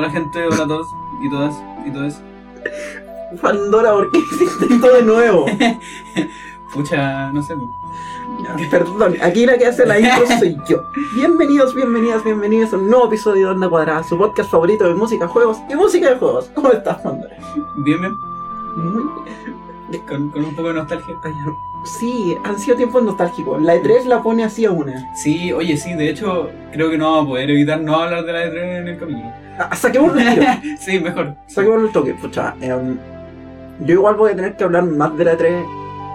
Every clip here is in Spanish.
Hola gente, hola a todos y todas y todos. Pandora, ¿por qué hiciste esto de nuevo? Pucha, no sé. Perdón, aquí la que hace la intro soy yo. Bienvenidos, bienvenidas, bienvenidos a un nuevo episodio de Onda Cuadrada, su podcast favorito de música, juegos y música de juegos. ¿Cómo estás, Pandora? Bien, bien. Muy Con, con un poco de nostalgia. Sí, han sido tiempos nostálgicos. La E3 la pone así a una. Sí, oye, sí, de hecho, creo que no vamos a poder evitar no hablar de la E3 en el capítulo. Saquemos el tiro. sí, mejor. Saquemos el toque. Pucha, em, yo igual voy a tener que hablar más de la E3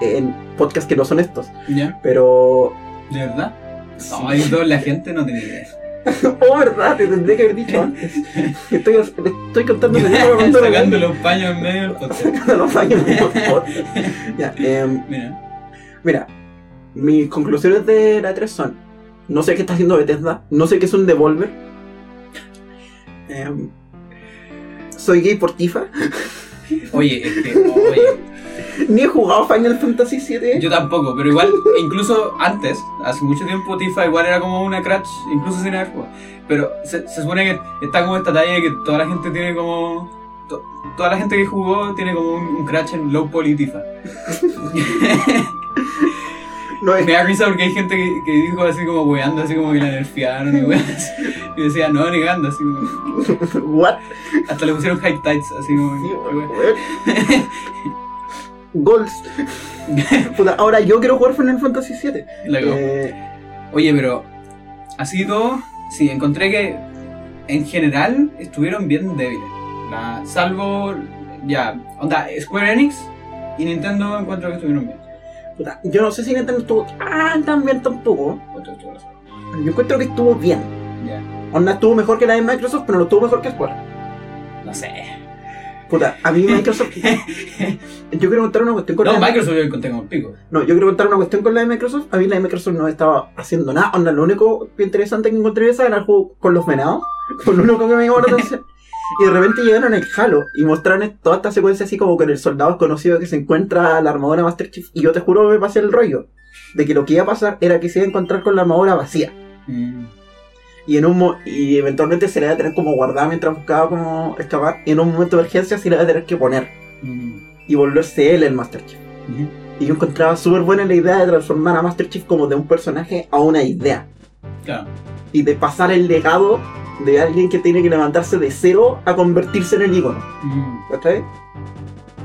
en podcasts que no son estos. ¿Ya? Pero. ¿De verdad? sí. No, toda la gente no tiene idea. Oh, verdad, te tendré que haber dicho antes. Estoy, estoy contando lo Sacando los paños en medio del podcast. Sacando los años de podcast. Ya, em, Mira. Mira, mis conclusiones de la 3 son: no sé qué está haciendo Bethesda, no sé qué es un Devolver. Em, soy gay por Tifa, Oye, este, oye, ni he jugado Final Fantasy VII. yo tampoco, pero igual, incluso antes, hace mucho tiempo, Tifa igual era como una crash, incluso sin haber jugado. Pero se, se supone que está como esta talla de que toda la gente tiene como. to- toda la gente que jugó tiene como un, un crash en low poly Tifa. No es Me da risa porque hay gente que, que dijo así como weando, así como que la nerfearon y weas. Y decía, no, negando, así como. What? Hasta le pusieron high tights, así como. Sí. Goals. Puta, ahora yo quiero jugar Final Fantasy VII. Eh, Oye, pero así todo, sí, encontré que en general estuvieron bien débiles. La- salvo, ya, onda, Square Enix y Nintendo encuentro que estuvieron bien. Puta, yo no sé si Nintendo estuvo tan, tan bien tampoco. Yo encuentro que estuvo bien. Ya, Onda estuvo mejor que la de Microsoft, pero no estuvo mejor que Square. no sé. Puta, a mí Microsoft. yo quiero contar una cuestión con No, la de Microsoft yo encontré como el pico. No, yo quiero contar una cuestión con la de Microsoft. A mí la de Microsoft no estaba haciendo nada. Onda, lo único interesante que encontré esa era el juego con los venados. Con lo único que me llamó la atención. Y de repente llegaron el Halo y mostraron toda esta secuencia así como con el soldado desconocido que se encuentra la armadura Master Chief. Y yo te juro que me pasé el rollo. De que lo que iba a pasar era que se iba a encontrar con la armadura vacía. Mm. Y en un mo- y eventualmente se la iba a tener como guardada mientras buscaba como escapar. Y en un momento de emergencia se la iba a tener que poner. Mm. Y volverse él el Master Chief. Ujú. Y yo encontraba súper buena la idea de transformar a Master Chief como de un personaje a una idea. Claro. Y de pasar el legado de alguien que tiene que levantarse de cero a convertirse en el ícono. Mm. ¿Cachai?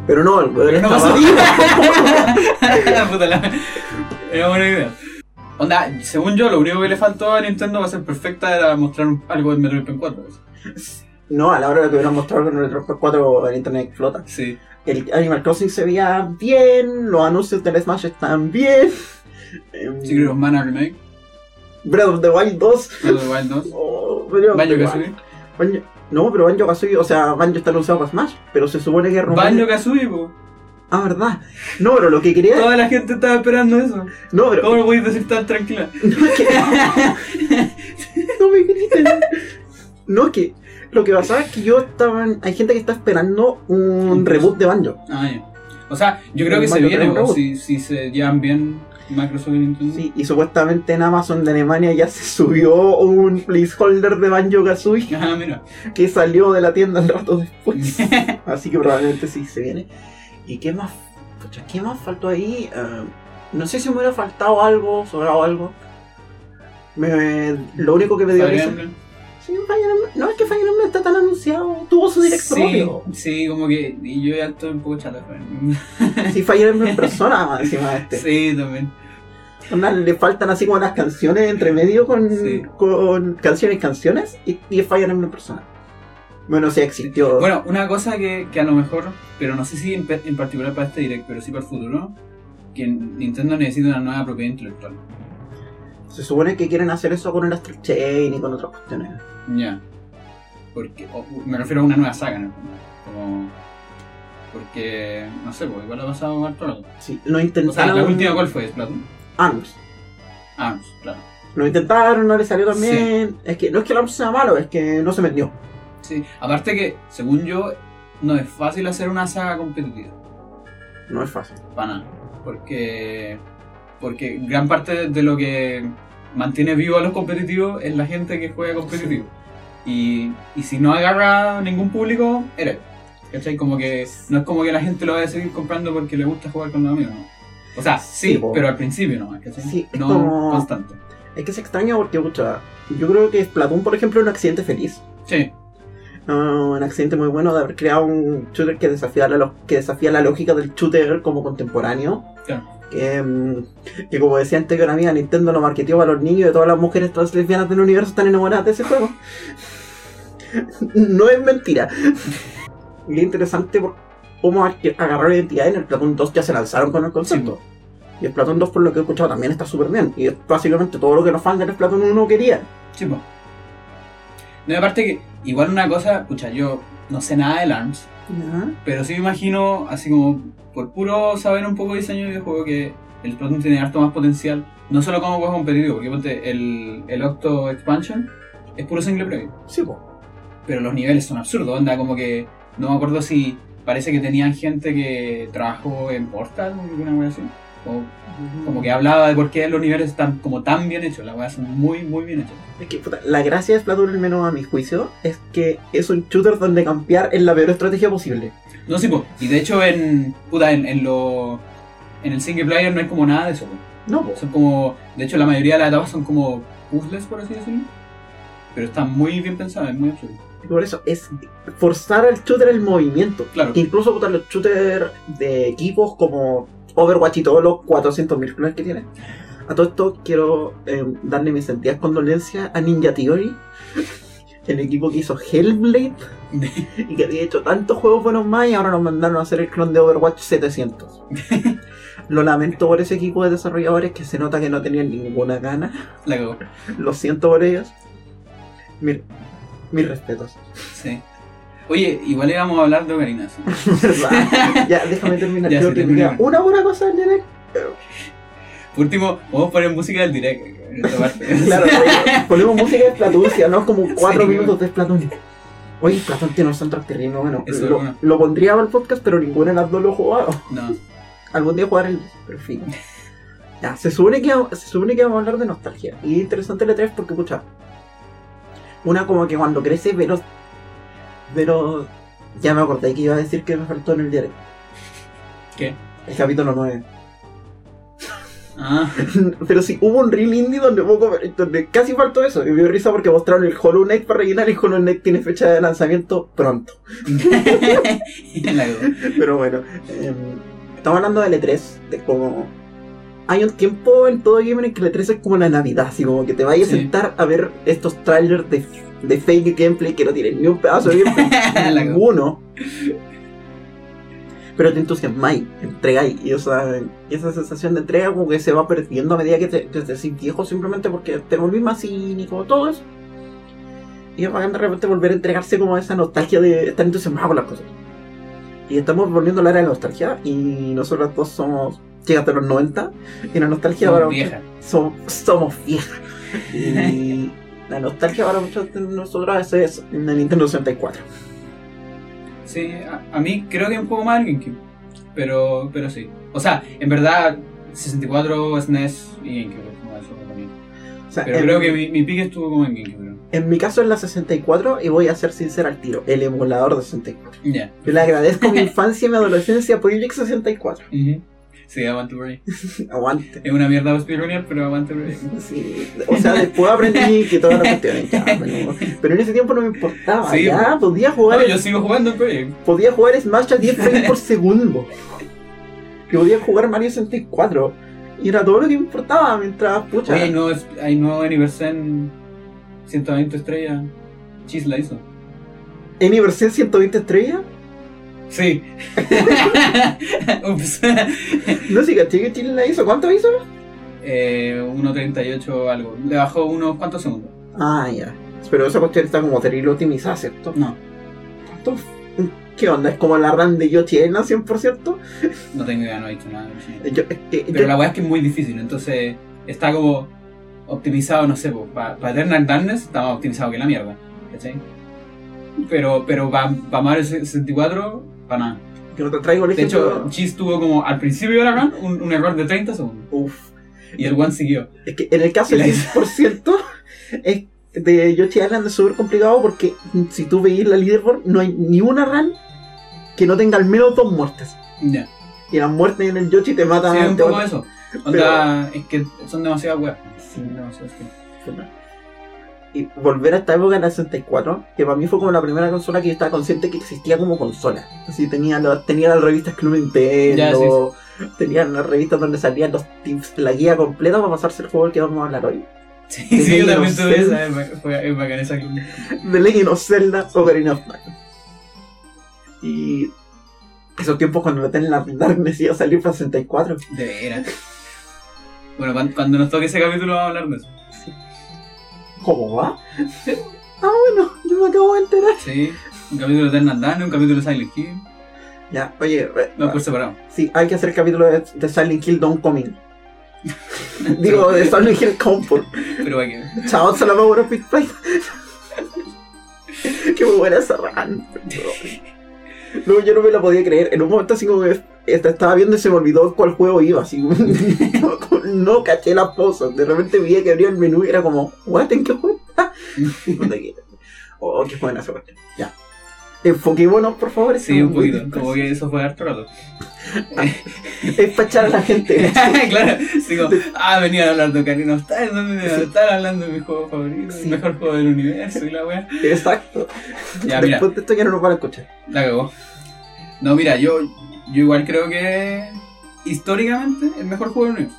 Pero no, el weón no estaba- Puta la- Era buena idea. Onda, según yo, lo único que le faltó a Nintendo va a ser perfecta era mostrar algo del Metroid Prime 4. No, a la hora de que hubieran mostrado con el 4 en internet flota. Sí. El Animal Crossing se veía bien, los anuncios del Smash están bien. Em, Secret of Mana Remake, Breath of the Wild 2. Breath of the Wild 2, Oh, Banjo. Kazooie. Banjo- No, pero Banjo Kazooie, o sea, Banjo está anunciado para Smash, pero se supone que rumores- Banjo Kazooie, po. Ah, verdad. No, pero lo que quería. Toda la gente estaba esperando eso. No, pero. ¿Cómo lo podéis decir tan tranquila? No, es que. no me griten. No, es que. Lo que pasaba es que yo estaba. Hay gente que está esperando un reboot de Banjo. Ah, ya. O sea, yo creo que se viene, si, si se llevan bien Microsoft y Nintendo. Sí, y supuestamente en Amazon de Alemania ya se subió un placeholder de Banjo Kazooie Ah, mira. que salió de la tienda un rato después. Así que probablemente sí se viene. ¿Y qué más? ¿qué más faltó ahí? Eh, no sé si me hubiera faltado algo, sobrado algo. Me- lo único que me dio risa. Sí, No es que Fire Emblem está tan anunciado. Tuvo su directo Sí, propio. sí, como que. Y yo ya estoy un poco Emblem. Sí, Fire Emblem persona más encima de este. Sí, también. Le faltan así como las canciones entre medio con, Sí. con canciones canciones y, y Fire Emblem persona. Bueno, sí existió. Bueno, una cosa que, que a lo mejor, pero no sé si en, en particular para este direct, pero sí para el futuro, que Nintendo necesita una nueva propiedad intelectual. Se supone que quieren hacer eso con el Astral Chain y con otras cuestiones. Ya. Porque, o- me refiero a una nueva saga, en el fondo. Como. Porque, no sé, pues igual ha pasado harto rato. Sí, lo O sea, intentaron. la última, ¿cuál fue? ¿Splatoon? ARMS. Ah, claro. Lo intentaron, no le salió tan bien. Es que no es que el ARMS sea malo, es que no se vendió. Sí. Aparte que, según yo, no es fácil hacer una saga competitiva. No es fácil. Para nada. Porque. Porque gran parte de lo que mantiene vivo a los competitivos es la gente que juega competitivo. Y, y si no agarra ningún público, eres. ¿Cachai? Como que no es como que la gente lo vaya a seguir comprando porque le gusta jugar con los amigos, ¿no? O sea, sí, pero al principio no. Sí, es no como- constante. Es que se extraña porque, pucha, yo creo que Splatoon, por ejemplo, es un accidente feliz. Sí, Ah, un accidente muy bueno de haber creado un shooter que desafía la, lo- que desafía la lógica del shooter como contemporáneo. claro. Que, mm, que como decía antes que una amiga, Nintendo lo marketeó para los niños y todas las mujeres trans lesbianas del universo están enamoradas de ese juego. no es mentira. Y es interesante por cómo ag- agarrar identidad en el Splatoon 2 ya se lanzaron con el concepto. Y el Splatoon 2, por lo que he escuchado, también está súper bien. Y es básicamente todo lo que los fans del Splatoon 1 querían. Sí, po. No, y aparte que, igual una cosa, escucha, yo no sé nada de ARMS, pero sí me imagino, así como por puro saber un poco de diseño de videojuego, que el Splatoon tiene harto más potencial, no solo como juego competitivo, porque ponte, el, el Octo Expansion es puro single player, Sí, pues. pero los niveles son absurdos, onda como que, no me acuerdo si parece que tenían gente que trabajó en Portal o alguna cosa así, o como que hablaba de por qué los niveles están como tan bien hechos, las weas son muy, muy bien hechas. Es que, puta, la gracia de Splatoon, al menos a mi juicio, es que es un shooter donde campear es la peor estrategia posible. No, sí, po. y de hecho en, puta, en, en lo, en el single player no hay como nada de eso, po. No, po. Son como, de hecho la mayoría de las etapas son como puzzles, por así decirlo. Pero está muy bien pensado, es muy absurdo. Por eso es forzar al shooter el movimiento. Claro. Que incluso puta, los shooters de equipos como Overwatch y todos los 400.000 clones que tiene. A todo esto quiero eh, darle mis sentidas condolencias a Ninja Theory, el equipo que hizo Hellblade y que había hecho tantos juegos buenos más y ahora nos mandaron a hacer el clon de Overwatch 700. Lo lamento por ese equipo de desarrolladores que se nota que no tenían ninguna gana. La. Lo siento por ellos. Mir- mis respetos. Sí. Oye, igual íbamos a hablar de Ocarina, ¿sí? Ya, déjame terminar. Ya, Creo que me una buena cosa en direct. Por último, vamos a poner música del direct. en esta parte. Claro, oye, ponemos música de si no como cuatro Sí, minutos de Splatoon. Oye, Splatoon tiene un soundtrack terrible, bueno. Eso es Lo, bueno. lo pondría el podcast, pero ninguna de las dos lo he jugado. No. Algún día jugar el. Pero en fin. Ya, se supone, que, se supone que vamos a hablar de nostalgia. Y es interesante el E3 porque, pucha. Una como que cuando crece, pero. Pero. Ya me acordé que iba a decir que me faltó en el direct. ¿Qué? El capítulo 9. Ah, Pero sí, hubo un reel indie donde, poco, donde casi faltó eso. Y me dio risa porque mostraron el Hollow Knight para rellenar y Hollow Knight tiene fecha de lanzamiento pronto. Pero bueno, em, estamos hablando del E3, de como... Hay un tiempo en todo gamer en que el E3 es como la Navidad, así como que te vayas a sentar a ver estos trailers de, de fake gameplay que no tienen ni un pedazo de gameplay, ninguno. Pero te entusiasmáis, entregáis, y esa, y esa sensación de entrega como que se va perdiendo a medida que te, te, haces viejo simplemente porque te volvís más cínico, todo eso. Y es bacán de repente volver a entregarse como esa nostalgia de estar entusiasmado con las cosas. Y estamos volviendo a la era de la nostalgia y nosotros dos somos chicas de los 90 y la nostalgia Somos para viejas. somos, somos viejas. Y la nostalgia para muchos de nosotros es la Nintendo 64. Sí, a, a mí creo que un poco más el GameCube. Pero, pero sí. O sea, en verdad, 64, SNES y GameCube. como eso también. O sea, Pero creo que mi, mi pique estuvo como en GameCube. En mi caso es la 64 y voy a ser sincero al tiro, el emulador de 64. Ya. Yo le agradezco mi infancia y mi adolescencia por Project 64. Ujú. Sí, aguante por ahí. Aguante. Es una mierda speedrunner, pero aguante por ahí. Sí, o sea, después aprendí que todas las cuestiones ya, pero, pero en ese tiempo no me importaba, Sí, ya, podía jugar, Bueno, yo sigo jugando el proyecto. podía jugar Smash a 10 frames por segundo. Que podía jugar Mario 64. Y era todo lo que me importaba mientras, pucha. Oye, hay nuevo, hay nuevo Universe en 120 estrellas. Chis la hizo. ¿En versión 120 estrellas? Sí. Ups. No sé, caché que Chile la hizo. ¿Cuánto hizo? eh, 1.38 algo. Le bajó unos cuantos segundos. Ah, ya. Pero esa cuestión está como terrible optimizada, ¿cierto? No, ¿Cuánto? ¿Qué onda? ¿Es como la RAM de Yoshi Ena 100%? no tengo idea, no he hecho nada. Yo, Pero yo- la weá es que es muy difícil, entonces está como optimizado, no sé, para Eternal Darkness está más optimizado que la mierda, ¿cachai? Pero, pero para Mario 64, para nada. que no te traigo el De hecho, ejemplo. Cheese tuvo como al principio de la run un, un error de 30 segundos Uf. y el one siguió. Es que en el caso del la 10% es de Yoshi Island es súper complicado porque si tú veis la leaderboard, no hay ni una run que no tenga al menos dos muertes. Ya. Y las muertes en el Yoshi te matan. Sí, un poco eso. Onda, es que son demasiadas weas. Sí. Demasiadas que- Y volver a esta época en la 64, que para mí fue como la primera consola que yo estaba consciente que existía como consola. Así tenía, los- tenía las revistas Club Nintendo, tenían las revistas donde salían los tips, la guía completa para pasarse el juego del que vamos a hablar hoy. Sí, De sí, yo también tuve esa, es fue- es bacán esa club. The Legend of Zelda Ocarina of Time. Y esos tiempos cuando lo en la Darkness iba a salir para 64. De veras. Bueno, cuando, cuando nos toque ese capítulo vamos a hablar de eso. ¿Cómo va? Ah, bueno, yo me acabo de enterar. Sí, un capítulo de Eternal Dawn, un capítulo de Silent Hill. Ya, oye, eh, No, por separado. sí, hay que hacer el capítulo de, de Silent Hill Don't Coming. Digo, de Silent Hill Comfort. Pero va que. Chao, se la Power of Big Fight. Qué buena esa. No, yo no me la podía creer. En un momento así como que estaba viendo y se me olvidó cuál juego iba. Así no, no caché la pausa. De repente vi que abría el menú y era como, ¿what? ¿En qué juego Oh, qué buena esa cuestión. Ya. Enfoquémonos, por favor. Sí, un poquito. Como que eso fue harto rato. Es para echar a la gente. claro, como, ah, venían a hablar de Ocarina of Time, ¿dónde Sí. están hablando de mi juego favorito? Sí. El mejor juego del universo y la wea. Exacto. Ya, mira, Después de esto ya no nos van a escuchar. la cagó. No, mira, yo, yo igual creo que históricamente el mejor juego del universo.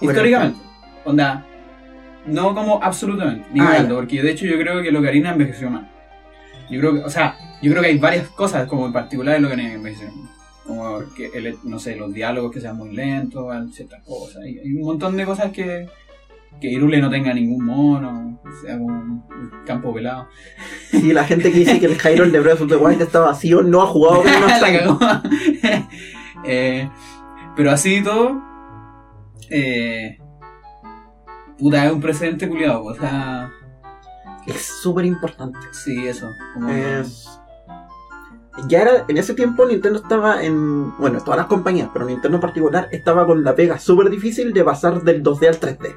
Bueno, Históricamente. Onda, no como absolutamente, ni Ah, porque de hecho yo creo que el Ocarina envejeció mal. Yo creo que, o sea, yo creo que hay varias cosas, como en particular el Ocarina que envejeció mal. Como que, el, no sé, los diálogos que sean muy lentos, ciertas cosas. Hay, hay un montón de cosas que, que Irule no tenga ningún mono, o sea, un campo pelado. Si la gente que dice que el Hyrule de Breath of the Wild está vacío no ha jugado con una. Eh, pero así y todo, eh, puta, es un precedente culiado, o sea, Es súper importante. sí, eso. Como, Es... Ya era, en ese tiempo Nintendo estaba en, bueno, todas las compañías, pero Nintendo en particular estaba con la pega súper difícil de pasar del 2D al 3D.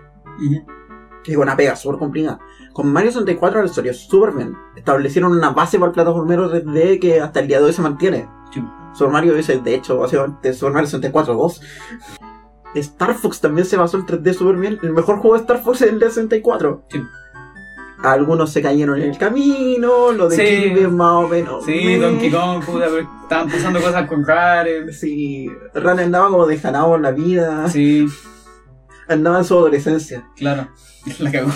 Que es una pega súper complicada. Con Mario 64 le salió súper bien. Establecieron una base para el plataformero 3D que hasta el día de hoy se mantiene. Sí. Super Mario es, de hecho, básicamente Super Mario 64 2. Star Fox también se basó en 3D súper bien. El mejor juego de Star Fox es el de 64. Sí. Algunos se cayeron en el camino, lo de Sí. Kirby más o menos. Sí, meh. Donkey Kong, puta, pero estaban pasando cosas con Rare. Sí, Ran andaba como desganado en la vida, Sí, andaba en su adolescencia. claro. La cagó.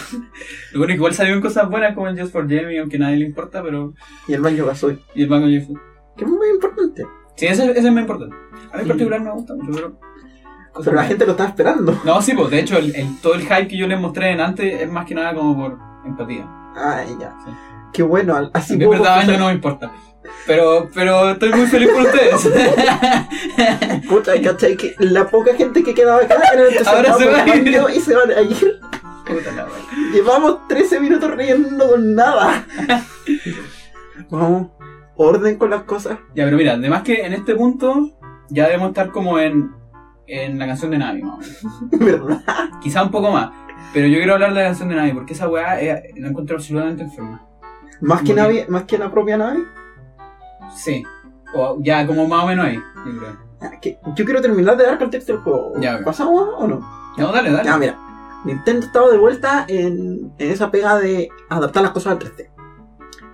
Lo bueno es que igual salieron cosas buenas como el Just for Jamie, aunque a nadie le importa, pero. Y el baño Gasoy, Y el Banco Jeff. que es muy importante. Sí, ese, ese es muy importante. A mí en particular me gusta mucho, pero. Pero la gente lo estaba esperando. No, sí, pues de hecho, el, el- todo el hype que yo les mostré en antes es más que nada como por empatía. Ay, ya. Sí. Qué bueno, así mí, puedo verdad, año no me importa. Pero, pero estoy muy feliz por ustedes. Puta, ¿cachai? Que la poca gente que quedaba acá era el que Ahora se va a ir. y se van a ir. Puta la wea. Llevamos 13 minutos riendo con nada. Vamos, orden con las cosas. Ya, pero mira, además que en este punto ya debemos estar como en, en la canción de Navi, más. ¿Verdad? Quizá un poco más. Pero yo quiero hablar de la canción de Navi porque esa weá eh, la encuentro absolutamente enferma. Más que, Navi, más que la propia nave. Sí. O ya como más o menos ahí, yo creo. Ah, que- Yo quiero terminar de dar contexto del juego. Ya, ok. ¿Pasamos o no? No, dale, dale. Ya, mira. Nintendo estaba de vuelta en, en esa pega de adaptar las cosas al 3D.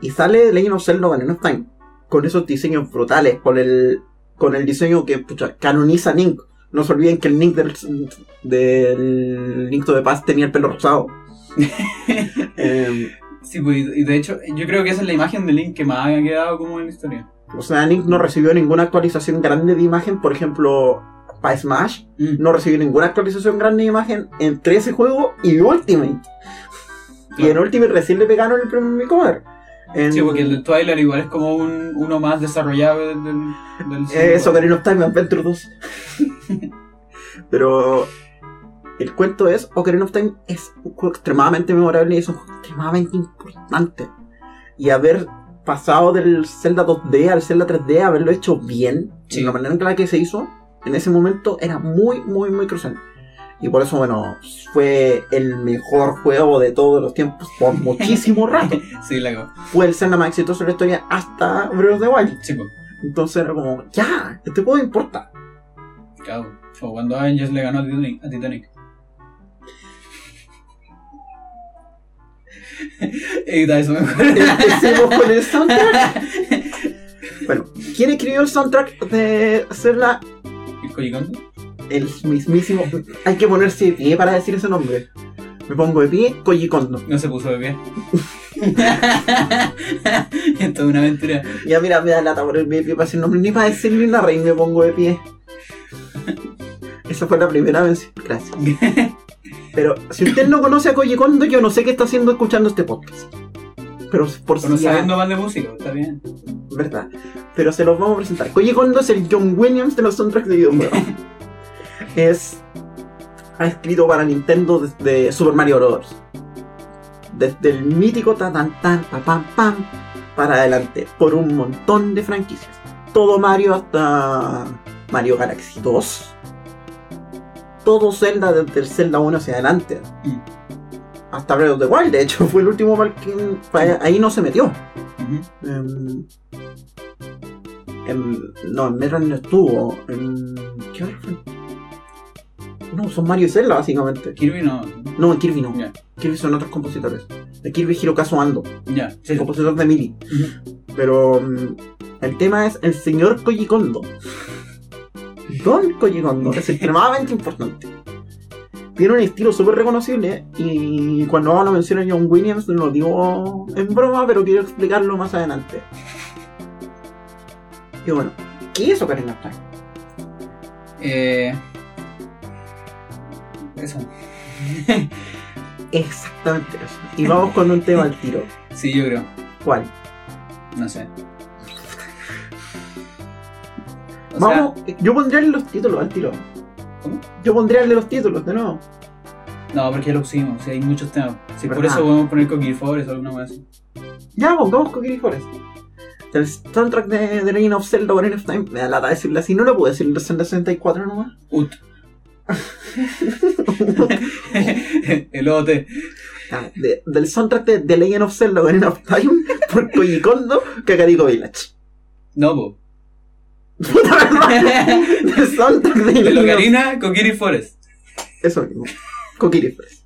Y sale Legend of Zelda Ocarina of Time. Con esos diseños brutales. Con el, con el diseño que pucha, canoniza Link. No se olviden que el Link del, del Link to the Past tenía el pelo rosado. Em, Sí, pues, y de hecho, yo creo que esa es la imagen de Link que más ha quedado como en la historia. o sea, Link no recibió ninguna actualización grande de imagen. Por ejemplo, para Smash. Mm, No recibió ninguna actualización grande de imagen entre ese juego y Ultimate. Y en. Ultimate recién le pegaron el premio Makeover. En, Sí, porque el de Twilight igual es como un, uno más desarrollado del, del, del eh, Eso, Ocarina of Time Adventure 2. Pero el cuento es, Ocarina of Time es un juego extremadamente memorable y es un juego extremadamente importante. Y haber pasado del Zelda 2D al Zelda 3D, haberlo hecho bien, Sí. de la manera en la que se hizo, en ese momento era muy, muy, muy crucial. Y por eso, bueno, fue el mejor juego de todos los tiempos por muchísimo rato. Sí, la. Fue el Zelda más exitoso de la historia hasta Breath of the Wild. Sí, pues. Entonces era como, ya, este juego importa. Cago. Fue cuando Avengers le ganó a Titanic. Edita eso mejor. Empecemos con el soundtrack. Bueno, ¿quién escribió el soundtrack de Zelda? ¿El? El mismísimo. Hay que ponerse de pie para decir ese nombre. Me pongo de pie, Koji Kondo. No se puso de pie. Esto es una aventura. Ya mira, me da lata ponerme de pie para decir nombre, ni para decir ni una rey me pongo de pie. Esa fue la primera vez. Gracias. Pero si usted no conoce a Koji Kondo, yo no sé qué está haciendo escuchando este podcast. Pero por Pero si sabiendo más de música, está bien. verdad. Pero se los vamos a presentar. Koji Kondo es el John Williams de los soundtracks de videojuegos. es. Ha escrito para Nintendo desde Super Mario Bros. Desde el mítico tan tan tan pa, pam pam para adelante. Por un montón de franquicias. Todo Mario hasta Mario Galaxy 2. Todo Zelda desde el Zelda 1 hacia adelante. Mm. Hasta Breath of the Wild, de hecho, fue el último mal que ahí no se metió. Ujú. Em, em, no, en Metroid no estuvo. En, ¿Qué hora fue? No, son Mario y Zelda, básicamente. Kirby no. No, en Kirby no. Kirby son otros compositores. De Kirby Hirokazu Ando, ya. Sí, el compositor de Mili. Pero em, el tema es el señor Koji Kondo. Don Koji Kondo es extremadamente importante. Tiene un estilo súper reconocible y cuando hago la mención a John Williams lo digo en broma, pero quiero explicarlo más adelante. Y bueno, ¿qué es Ocarina of Time? Eh. Eso. Exactamente eso. Y vamos con un tema al tiro. Sí, yo creo. ¿Cuál? No sé. O Vamos, yo pondría los títulos al tiro. ¿Cómo? Yo pondría el los títulos de nuevo. no, porque ya lo pusimos. Sí, hay muchos temas. Sí, por eso podemos poner Coquille Forest o alguna así. Ya, pongamos Kokiri Forest. El soundtrack de The Legend of Zelda Ocarina of Time, me da lata decirle así, no lo puedo decir en Zelda 64 nomás. Ut. El OT. Ah, de- del soundtrack de The Legend of Zelda Ocarina of Time por Koji Kondo, Kakariko Village. No, po. Del soundtrack de De Locarina, Coquille Forest. Eso mismo. Kokiri Forest.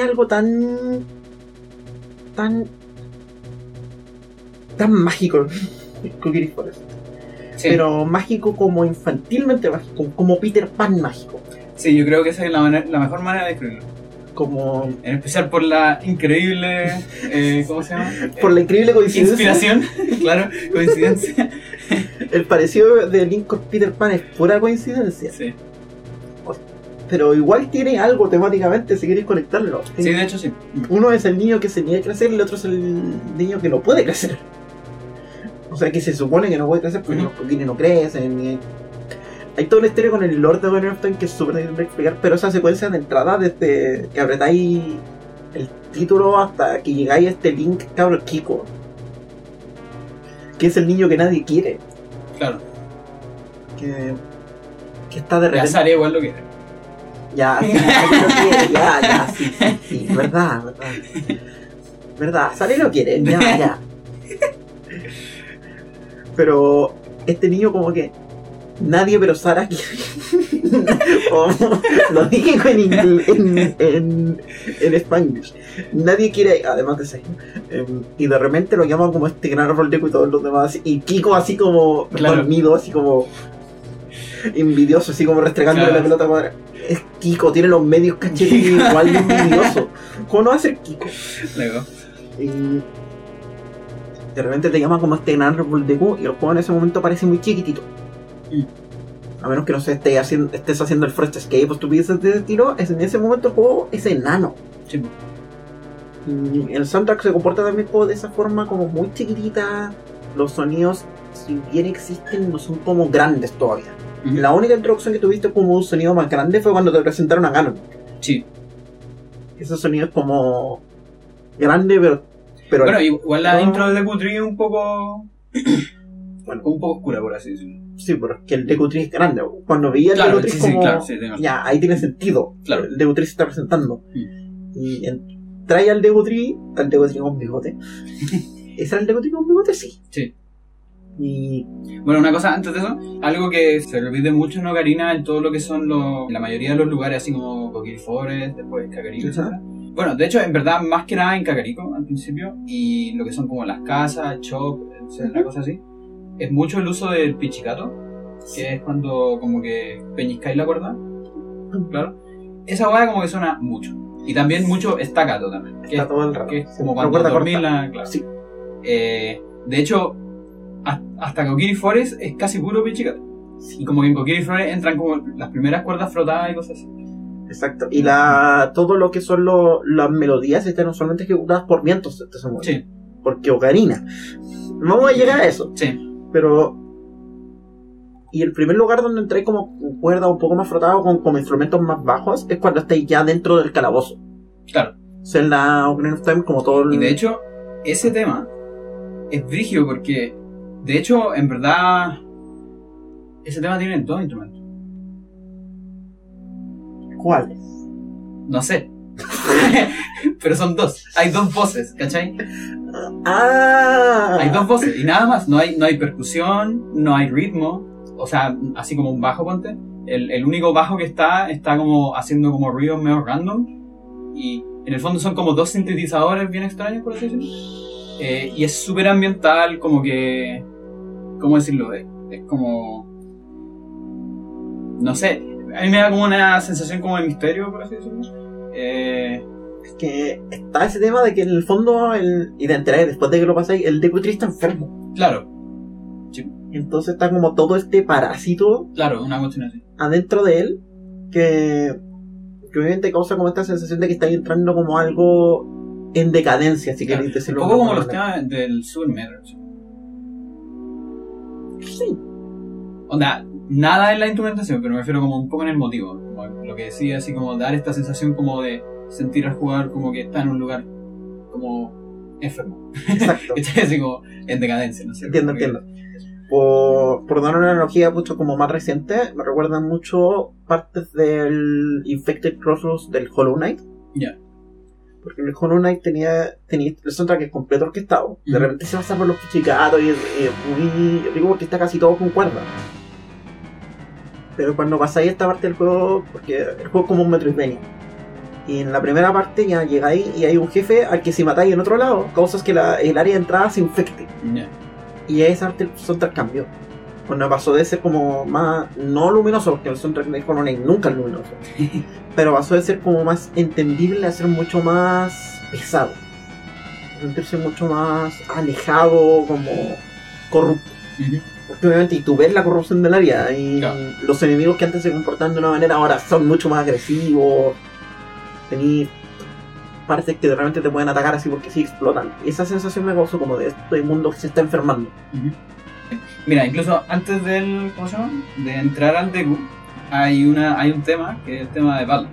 Algo tan. tan. tan mágico. Kokiri Forest. Sí. Pero mágico como infantilmente mágico, como Peter Pan mágico. Sí, yo creo que esa es la, manera- la mejor manera de escribirlo. como En especial por la increíble. eh, ¿Cómo se llama? por la increíble coincidencia. Inspiración, claro, coincidencia. El parecido de Link con Peter Pan es pura coincidencia. Sí. Pero igual tiene algo temáticamente si queréis conectarlo. sí, de hecho sí. Uno es el niño que se niega a crecer y el otro es el niño que no puede crecer. O sea, que se supone que no puede crecer porque Ujú. los coquines no crecen. y- Hay toda una historia con el Lord de Time que es súper difícil de explicar, pero esa secuencia de entrada desde que apretáis el título hasta que llegáis a este Link, cabro Kiko. Que es el niño que nadie quiere. Claro. Que, que está de repente. Igual lo quiere. Ya, sí, nadie lo quiere, ya, ya, sí, sí, sí, verdad, verdad. Verdad, Sally lo quiere, ya, ya. Pero este niño como que nadie pero Sara quiere. O, lo dije en, inglés, en, en, en Spanglish. Nadie quiere, además de ser. em, y de repente lo llaman como este gran árbol de y todos los demás. Y Kiko así como Claro. dormido, así como envidioso, así como restregándole Claro. la pelota cuadra. Es Kiko, tiene los medios cachetes igual de envidioso. ¿Cómo no va a ser Kiko? Luego. Y de repente te llaman como este gran árbol de Q y el juego en ese momento parece muy chiquitito. Mm. A menos que no sé, estés haciendo, estés haciendo el Forest Escape o estupideces de ese estilo, es, en ese momento el juego es enano. Sí. Y el soundtrack se comporta también como de esa forma como muy chiquitita. Los sonidos, si bien existen, no son como grandes todavía. La única introducción que tuviste como un sonido más grande fue cuando te presentaron a Ganon. Sí. Ese sonido es como grande, pero... pero Bueno, igual la No. intro de Q3 es un poco. Bueno. un poco oscura, por así decirlo. Sí, pero es que el Deku Tree es grande. Cuando veía el Claro, Tree sí, sí, claro, sí, tengo- Ya, ahí tiene sentido. Claro. El Deku Tree se está presentando. Mm. Y en- trae al Deku Tree, al Deku Tree con bigote. ¿Ese era el Deku Tree con bigote? Sí. Sí. Y Bueno, una cosa antes de eso, algo que se repite mucho en Ocarina en todo lo que son los, la mayoría de los lugares, así como Kokiri Forest, después etc. Bueno, de hecho, en verdad, más que nada en Kakariko al principio, y lo que son como las casas, shop, etcétera, cosas así, es mucho el uso del pichicato, que es cuando como que peñiscáis la cuerda, claro. Esa hueá como que suena mucho. Y también mucho staccato también, que está todo el rato. que es como una cuando dormís la... Claro. Sí. Eh, de hecho, hasta Kokiri Forest es casi puro pichicato. Y como que en Kokiri Forest entran como las primeras cuerdas frotadas y cosas así. Exacto. Y la, todo lo que son lo- las melodías están usualmente ejecutadas por vientos. Sí, Porque Ocarina. No voy a llegar a eso. sí. Pero. Y el primer lugar donde entré como cuerda un poco más frotado con, con instrumentos más bajos es cuando estáis ya dentro del calabozo. Claro. Zelda Ocarina of Time como todo el... Y de hecho, ese tema es brigio porque, de hecho, en verdad, ese tema tiene dos instrumentos. ¿Cuáles? No sé. Pero son dos. Hay dos voces, ¿cachai? Ah, Hay dos voces y nada más. No hay, no hay percusión, no hay ritmo. O sea, así como un bajo, ponte. El, el único bajo que está, está como haciendo como ruidos medio random. Y en el fondo son como dos sintetizadores bien extraños, por así decirlo. Eh, y es súper ambiental, como que... ¿Cómo decirlo? Es, es como... No sé. A mí me da como una sensación como de misterio, por así decirlo. Eh, Es que está ese tema de que en el fondo, el, y te enteráis después de que lo pasáis, el Deku Tree está enfermo. claro, Entonces está como todo este parásito claro, una cuestión así. adentro de él que, que obviamente causa como esta sensación de que estáis entrando como algo en decadencia, si Claro, queréis Un decirlo. poco de como los temas del Metal. manera. Sí, Onda, nada en la instrumentación, pero me refiero como un poco en el motivo. Como lo que decía, así como dar esta sensación como de sentir al jugador como que está en un lugar como enfermo. exacto. Así como en decadencia, no sé. Entiendo, entiendo. Por, por dar una analogía mucho como más reciente, me recuerdan mucho partes del Infected Crossroads del Hollow Knight. Ya. Porque el Hollow Knight tenía, tenía el soundtrack es completo orquestado. De repente se pasa por los pichicatos y es muy rico porque está casi todo con cuerda. Pero cuando pasáis esta parte del juego, porque el juego es como un Metroidvania. Y en la primera parte ya llegáis y hay un jefe al que si matáis en otro lado, causas que la- el área de entrada se infecte. Ya. Y esa parte el soundtrack cambió. Cuando pasó de ser como más, no luminoso, porque el soundtrack de Hollow Knight nunca es luminoso, pero pasó de ser como más entendible a ser mucho más pesado. Sentirse mucho más alejado, como corrupto. Porque obviamente, y tú ves la corrupción del área, y Claro. los enemigos que antes se comportaban de una manera ahora son mucho más agresivos. Tení partes que realmente te pueden atacar así porque sí explotan. Y esa sensación me causó como de este mundo que se está enfermando. Mira, incluso antes del. ¿Cómo se llama? De entrar al Deku, hay, una, hay un tema que es el tema de Val.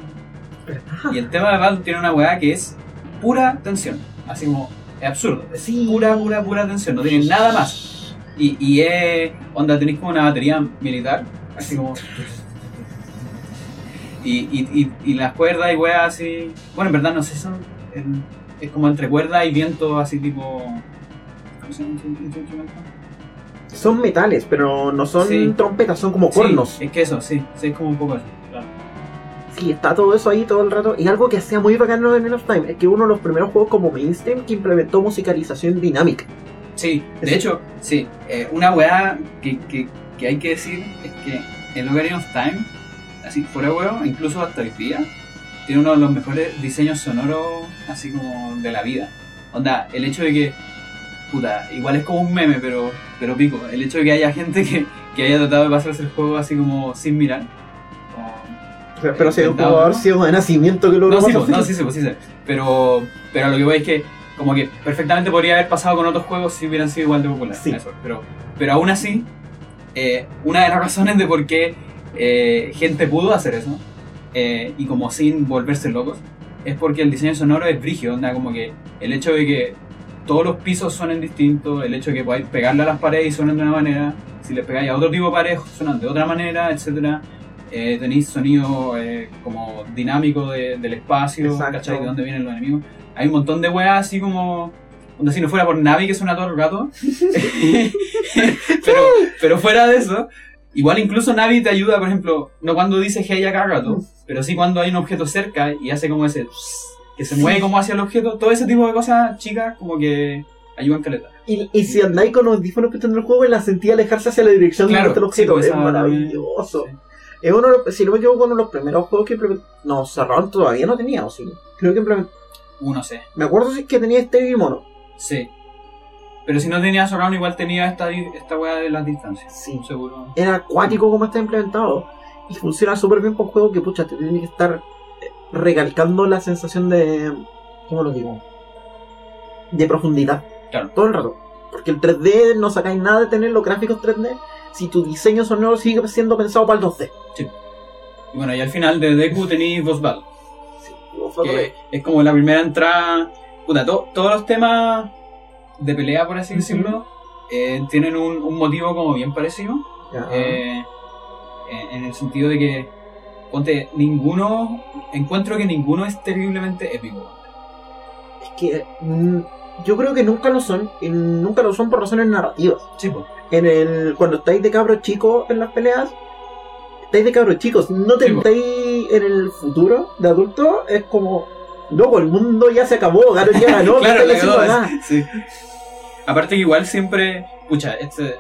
Y el tema de Val tiene una weá que es pura tensión. Así como. Es absurdo. Es Sí. pura, pura, pura tensión. No tiene nada más. Y, y es. Onda, tenéis como una batería militar. Así como. Y, y, y, y las cuerdas y weas así. Bueno, en verdad no sé, son. en- es como entre cuerda y viento, así tipo. ¿Cómo se llama? Son metales, pero no son Sí. trompetas, son como cuernos. Sí, es que eso, sí, sí, es como un poco eso. Claro. Sí, está todo eso ahí todo el rato. Y algo que hacía muy bacano en Men of Time es que uno de los primeros juegos como mainstream que implementó musicalización dinámica. Sí, de hecho, sí, eh, una weá que, que, que hay que decir es que el Ocarina of Time, así fuera huevo, incluso hasta hoy día, tiene uno de los mejores diseños sonoros, así como de la vida. Onda, el hecho de que, puta, igual es como un meme, pero, pero pico, el hecho de que haya gente que, que haya tratado de pasarse el juego así como sin mirar. O sea, pero si hay un jugador ciego de nacimiento que lo No, sí, pues, no, sí, sí, pues, sí, sí. Pero, pero lo que voy es que, como que perfectamente podría haber pasado con otros juegos si hubieran sido igual de populares. Sí. Eso, pero, pero aún así, eh, una de las razones de por qué eh, gente pudo hacer eso, eh, y como sin volverse locos, es porque el diseño sonoro es brígido, onda, como que el hecho de que todos los pisos suenen distintos, el hecho de que podáis pegarle a las paredes y suenan de una manera, si le pegáis a otro tipo de paredes suenan de otra manera, etcétera. Eh, tenéis sonido eh, como dinámico de- del espacio. ¿cachai? De dónde vienen los enemigos. Hay un montón de weas así como. Si no fuera por Navi que suena todo el rato. pero, pero fuera de eso, igual incluso Navi te ayuda, por ejemplo, no cuando dice hey a cada rato, pero sí cuando hay un objeto cerca y hace como ese. Que se mueve como hacia el objeto. Todo ese tipo de cosas chicas como que ayudan caleta. Y, y si andáis con los audífonos en el juego, la sentí alejarse hacia la dirección Claro, donde está el objeto. sí, pues, es esa- maravilloso. Sí. Es uno, si no me equivoco, uno de los primeros juegos que. No, Surround todavía no tenía, o sí. Creo que implementó. Uno sé. Me acuerdo si es que tenía este y mono. Sí. Pero si no tenía Surround, igual tenía esta, esta weá de las distancias. Sí. Seguro. Era acuático como está implementado. Y funciona súper bien por un juego que, pucha, te tiene que estar recalcando la sensación de. ¿Cómo lo digo? De profundidad. Claro. Todo el rato. Porque el 3D no sacáis nada de tener los gráficos 3D si tu diseño sonoro sigue siendo pensado para el 2D. Y bueno, y al final de Deku tenéis Boss Battle. Sí, es como la primera entrada. Puta, to- todos los temas de pelea, por así decirlo, eh, tienen un, un motivo como bien parecido. eh, en el sentido de que, ponte, ninguno. Encuentro que ninguno es terriblemente épico. Es que mm, yo creo que nunca lo son. Y nunca lo son por razones narrativas. Sí, pues. En el, cuando estáis de cabros chicos en las peleas, estáis de cabros chicos. No Sí, po. tentáis en el futuro de adulto. Es como, loco, el mundo ya se acabó. Garo ya ganó. ¿qué claro, sí. Aparte que igual siempre. Pucha, este.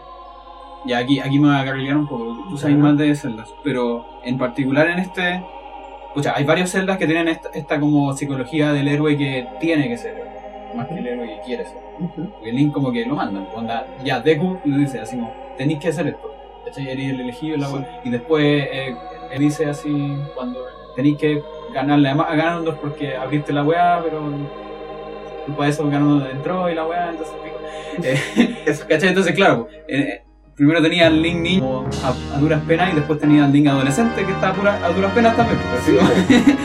Ya aquí, aquí me voy a cargar un poco, tú sabes más de celdas. Pero en particular en este. Pucha, hay varios celdas que tienen esta, esta como psicología del héroe que tiene que ser héroe, más que el héroe que quiere ser. Ujú. Porque Link como que lo mandan, onda, ya, Deku le dice así como, tenéis que hacer esto, ¿cachai? Eres el elegido, la Sí. y después eh, él dice así, cuando tenéis que ganarle a Ganondorf porque abriste la weá, pero de eso Ganondorf entró y la weá, entonces pico. Eh, ¿cachai? Entonces claro, eh, primero tenía al Link niño a, a duras penas y después tenía al Link adolescente que estaba pura- a duras penas también. pues,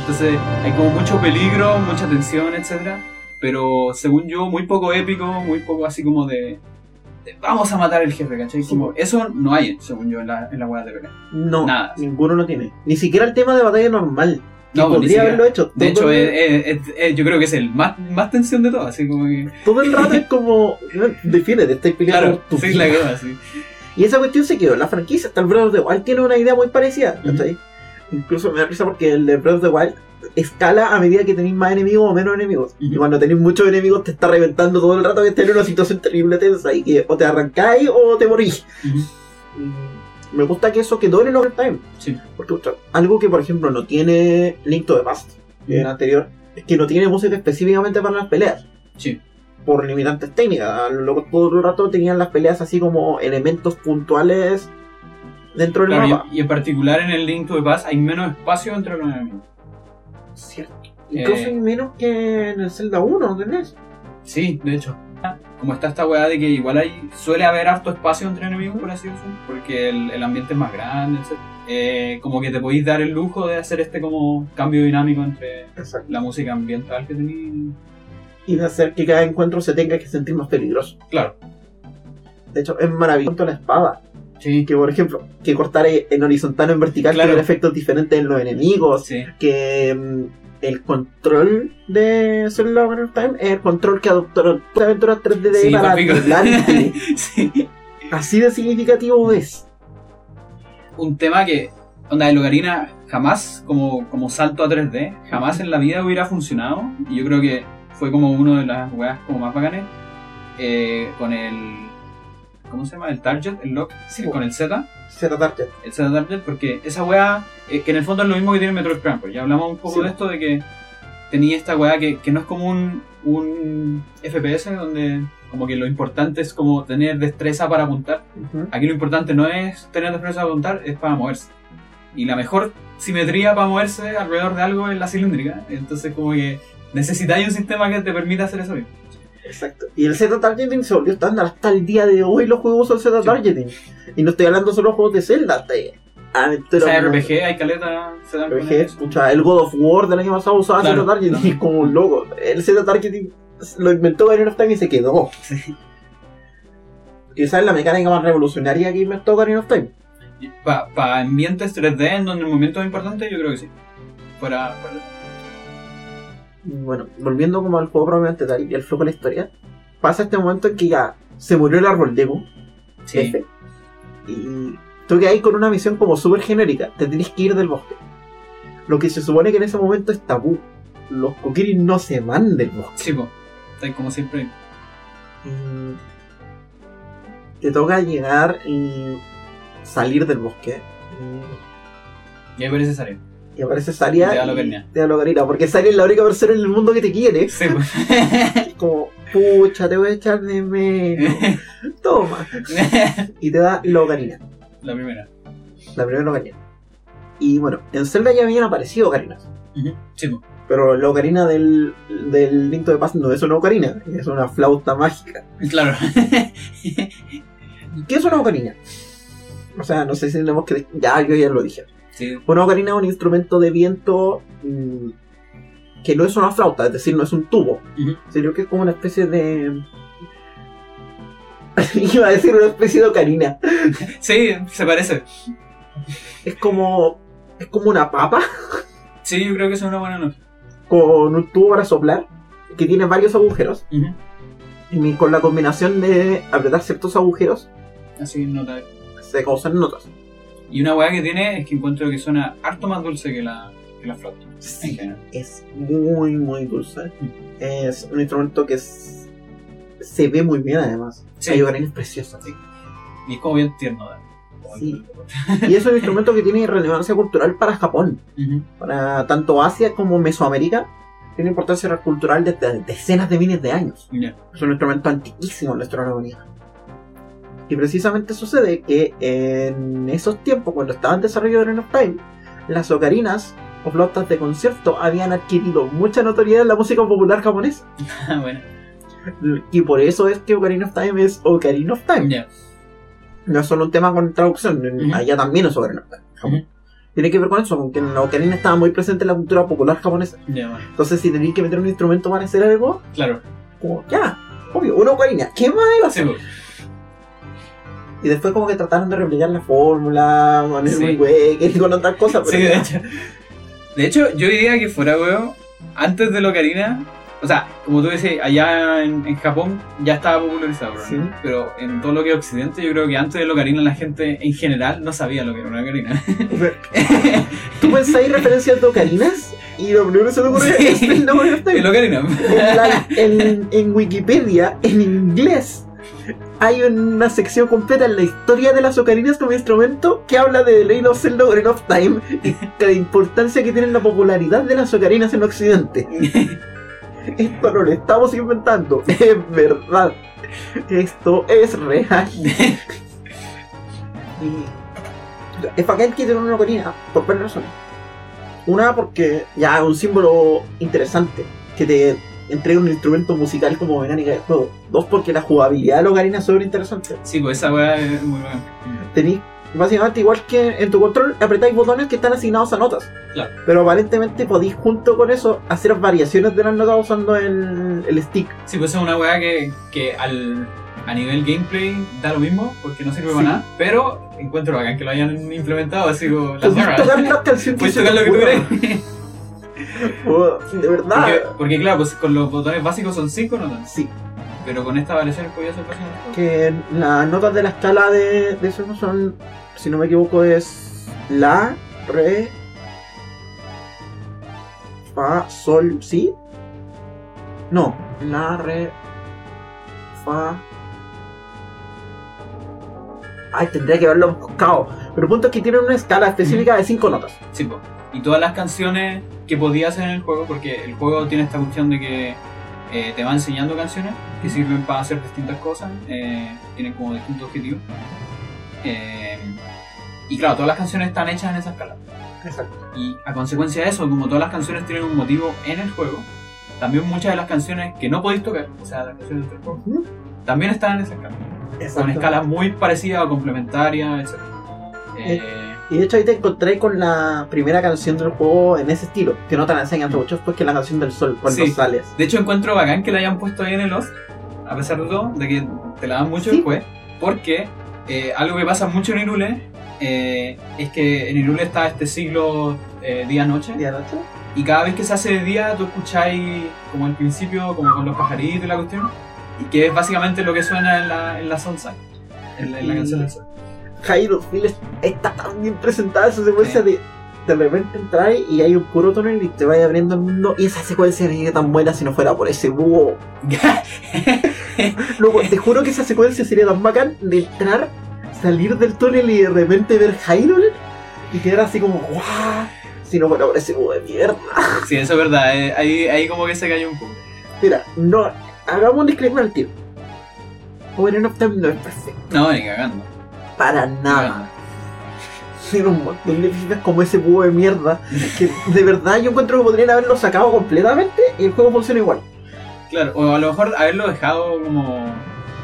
Entonces hay como mucho peligro, mucha tensión, etcétera pero según yo, muy poco épico, muy poco así como de, de vamos a matar al jefe, ¿cachai? Como, eso no hay, según yo, en la, en la hueá de pelea. No, Nada. ninguno lo tiene. Ni siquiera el tema de batalla normal. No, podría siquiera. haberlo hecho. De hecho, es- yo creo que es el más, más tensión de todo, así como que... todo el rato es como. Define, te estáis peleando Claro, tu sí, la quedó así. Y esa cuestión se quedó en la franquicia. Hasta el Breath of the Wild tiene una idea muy parecida. ¿cachai? Incluso me da risa porque el de Breath of the Wild escala a medida que tenéis más enemigos o menos enemigos. Y cuando tenéis muchos enemigos te está reventando todo el rato que estás en una situación terrible tensa y que o te arrancáis o te morís. Mm, Me gusta que eso quedó en el overtime. Sí. Porque ostras, algo que por ejemplo no tiene Link to the Past, que era anterior, es que no tiene música específicamente para las peleas. Sí. Por limitantes técnicas. Luego todo el rato tenían las peleas así como elementos puntuales dentro del Claro, mapa. y, y en particular en el Link to the Past hay menos espacio entre los enemigos. Cierto. Incluso Eh. hay menos que en el Zelda 1, ¿no tenés? Sí, de hecho. Como está esta weá de que igual hay, suele haber harto espacio entre enemigos, por así decirlo, porque el, el ambiente es más grande, etc. Eh, como que te podéis dar el lujo de hacer este como cambio dinámico entre Exacto. la música ambiental que tenéis. Y de hacer que cada encuentro se tenga que sentir más peligroso. Claro. De hecho, es maravilloso la espada. Sí, Que por ejemplo, que cortar en horizontal o en vertical Claro. tiene efectos diferentes en los enemigos. sí. que el control de Zelda Ocarina of Time es el control que adoptaron todas aventuras 3D de Sí, para sí. Así de significativo es. Un tema que, onda, el Ocarina jamás, como, como salto a 3D, jamás en la vida hubiera funcionado. Y yo creo que fue como uno de las weas como más bacanes. eh, con el. ¿Cómo se llama? El target, el lock, Sí, con el Z. Z Target. el Z Target, porque esa weá, eh, que en el fondo es lo mismo que tiene Metroid Prime, pues ya hablamos un poco Sí. de esto, de que tenía esta weá que, que no es como un, un FPS, donde como que lo importante es como tener destreza para apuntar. Aquí lo importante no es tener destreza para apuntar, es para moverse. Y la mejor simetría para moverse alrededor de algo es la cilíndrica, entonces como que necesitáis un sistema que te permita hacer eso mismo. Exacto. Y el Z Targeting se volvió estándar hasta el día de hoy. Los juegos usan Z Sí. Targeting. Y no estoy hablando solo de juegos de Zelda. Hasta O aventuras sea, RPG, hay caleta, se dan RPG, escucha, el God of War del año pasado usaba Claro, Z Targeting claro. como un loco. El Z Targeting lo inventó Ocarina of Time y se quedó. Sí. Quizás es la mecánica más revolucionaria que inventó Ocarina of Time. Para ambientes 3D en donde el momento es importante, yo creo que sí. Fuera- Bueno, volviendo como al juego propiamente tal y al flujo de la historia, pasa este momento en que ya se murió el árbol Deku, Sí. F, y tú que hay con una misión como súper genérica, te tenés que ir del bosque. Lo que se supone que en ese momento es tabú. Los Kokiri no se van del bosque. Sí, pues. Está como siempre. Y te toca llegar y salir del bosque. Y ahí parece salir. Y, aparece Saria De y- Alocarina. de Alocarina, porque Saria es la única persona en el mundo que te quiere. Sí. Es como, pucha, te voy a echar de menos. Toma. Y te da la ocarina. La primera. La primera ocarina. Y bueno, en Zelda ya habían aparecido ocarinas. Sí, pues. Pero la ocarina del, del Link the Past no es una ocarina, es una flauta mágica. Claro. ¿Qué es una ocarina? O sea, no sé si tenemos que... Ya, yo ya lo dije. sí. Una ocarina es un instrumento de viento mm, que no es una flauta, es decir, no es un tubo, Ujú. sino que es como una especie de... Iba a decir una especie de ocarina. Sí, se parece. Es como... Es como una papa Sí, yo creo que es una buena noche. con un tubo para soplar que tiene varios agujeros y con la combinación de apretar ciertos agujeros Así nota. se causan notas. Y una weá que tiene es que encuentro que suena harto más dulce que la, que la flauta. Sí, es muy muy dulce. Es un instrumento que es- se ve muy bien además. Sí. Hay ocarinas preciosas. Y es como bien tierno. Como Sí. Y es un instrumento que tiene relevancia cultural para Japón, Ujú. para tanto Asia como Mesoamérica. Tiene importancia cultural desde decenas de miles de años. Ya. Es un instrumento antiquísimo en la astronomía. Y precisamente sucede que en esos tiempos, cuando estaba en desarrollo de of Time, las ocarinas o flautas de concierto habían adquirido mucha notoriedad en la música popular japonesa. bueno. Y por eso es que Ocarina of Time es Ocarina of Time. No es solo un tema con traducción, allá también es Ocarina of Time. Tiene que ver con eso, con que la ocarina estaba muy presente en la cultura popular japonesa. Entonces, si tenéis que meter un instrumento para hacer algo, Claro. como ya, obvio, una ocarina, ¿qué más iba a hacer? Y después como que trataron de replicar la fórmula, con el Sí. Y con otras cosas, pero Sí, de hecho. De hecho, yo diría que fuera, weón, antes de Locarina, o sea, como tú decís, allá en, en Japón ya estaba popularizado, ¿no? Sí. pero en todo lo que es Occidente, yo creo que antes de Locarina la gente en general no sabía lo que era una ocarina. Tú pensáis referencias de ocarinas Y lo primero que se me ocurre Sí. es Ocarina of Time. El Ocarina. en, la- en- en Wikipedia, en inglés, hay una sección completa en la historia de las ocarinas como instrumento que habla de The Legend of Zelda Ocarina of Time y de la importancia que tiene la popularidad de las ocarinas en Occidente. Esto no lo estamos inventando, es verdad. Esto es real. Y es bacán que tenga una ocarina, por varias razones. Una, porque ya es un símbolo interesante, que te entrega un instrumento musical como mecánica del juego. Dos, porque la jugabilidad de la ocarina es súper interesante. Sí, pues esa weá es muy buena. Tenéis, básicamente, igual que en tu control, apretáis botones que están asignados a notas. Claro. Pero aparentemente podéis, junto con eso, hacer variaciones de las notas usando el, el stick. Sí, pues es una weá que, que al, a nivel gameplay da lo mismo, porque no sirve Sí. para nada, pero encuentro bacán que lo hayan implementado, así como la zorra. Puedes tocar lo que tú De verdad. Porque, porque claro, pues con los botones básicos son 5 notas, Sí, pero con estas variaciones podía hacer cosas que las notas de la escala de, de eso son, si no me equivoco, es La, Re, Fa, Sol, ¿sí? No, La, Re, Fa. Ay, tendría que haberlo buscado. Pero el punto es que tienen una escala específica de 5 notas. Sí. Y todas las canciones que podía hacer en el juego, porque el juego tiene esta cuestión de que eh, te va enseñando canciones que sirven para hacer distintas cosas, eh, tienen como distintos objetivos. Eh, y claro, todas las canciones están hechas en esa escala. Exacto. Y a consecuencia de eso, como todas las canciones tienen un motivo en el juego, también muchas de las canciones que no podéis tocar, o sea, las canciones del juego, también están en esa escala. Con escalas muy parecidas o complementarias, etc. Y de hecho ahí te encontré con la primera canción del juego en ese estilo, que no te la enseñan mucho después que la canción del sol cuando Sí. sales. De hecho, encuentro bacán que la hayan puesto ahí en el Lost, a pesar de todo, de que te la dan mucho Sí. después, porque eh, algo que pasa mucho en Irule eh, es que en Irule está este siglo eh, día-noche, ¿Y cada vez que se hace de día, tú escucháis como al principio, como con los pajaritos y la cuestión, y que es básicamente lo que suena en la, en la en la, en la Y- canción del sol. Jairo Phil está tan bien presentada esa secuencia de de repente entrar y hay un puro túnel y te vaya abriendo el mundo y esa secuencia sería tan buena si no fuera por ese búho. Luego, te juro que esa secuencia sería tan bacán de entrar, salir del túnel y de repente ver Hyrule y quedar así como guau. Si no fuera por ese búho de mierda. sí, eso es verdad, eh, ahí, ahí como que se cayó un poco. Mira, no, hagamos un disclaimer al tiro. Ocarina of Time no es perfecto. No, ni cagando. Para nada. Tiene un montón de como ese búho de mierda. Que de verdad yo encuentro que podrían haberlo sacado completamente y el juego funciona igual. Claro, o a lo mejor haberlo dejado como,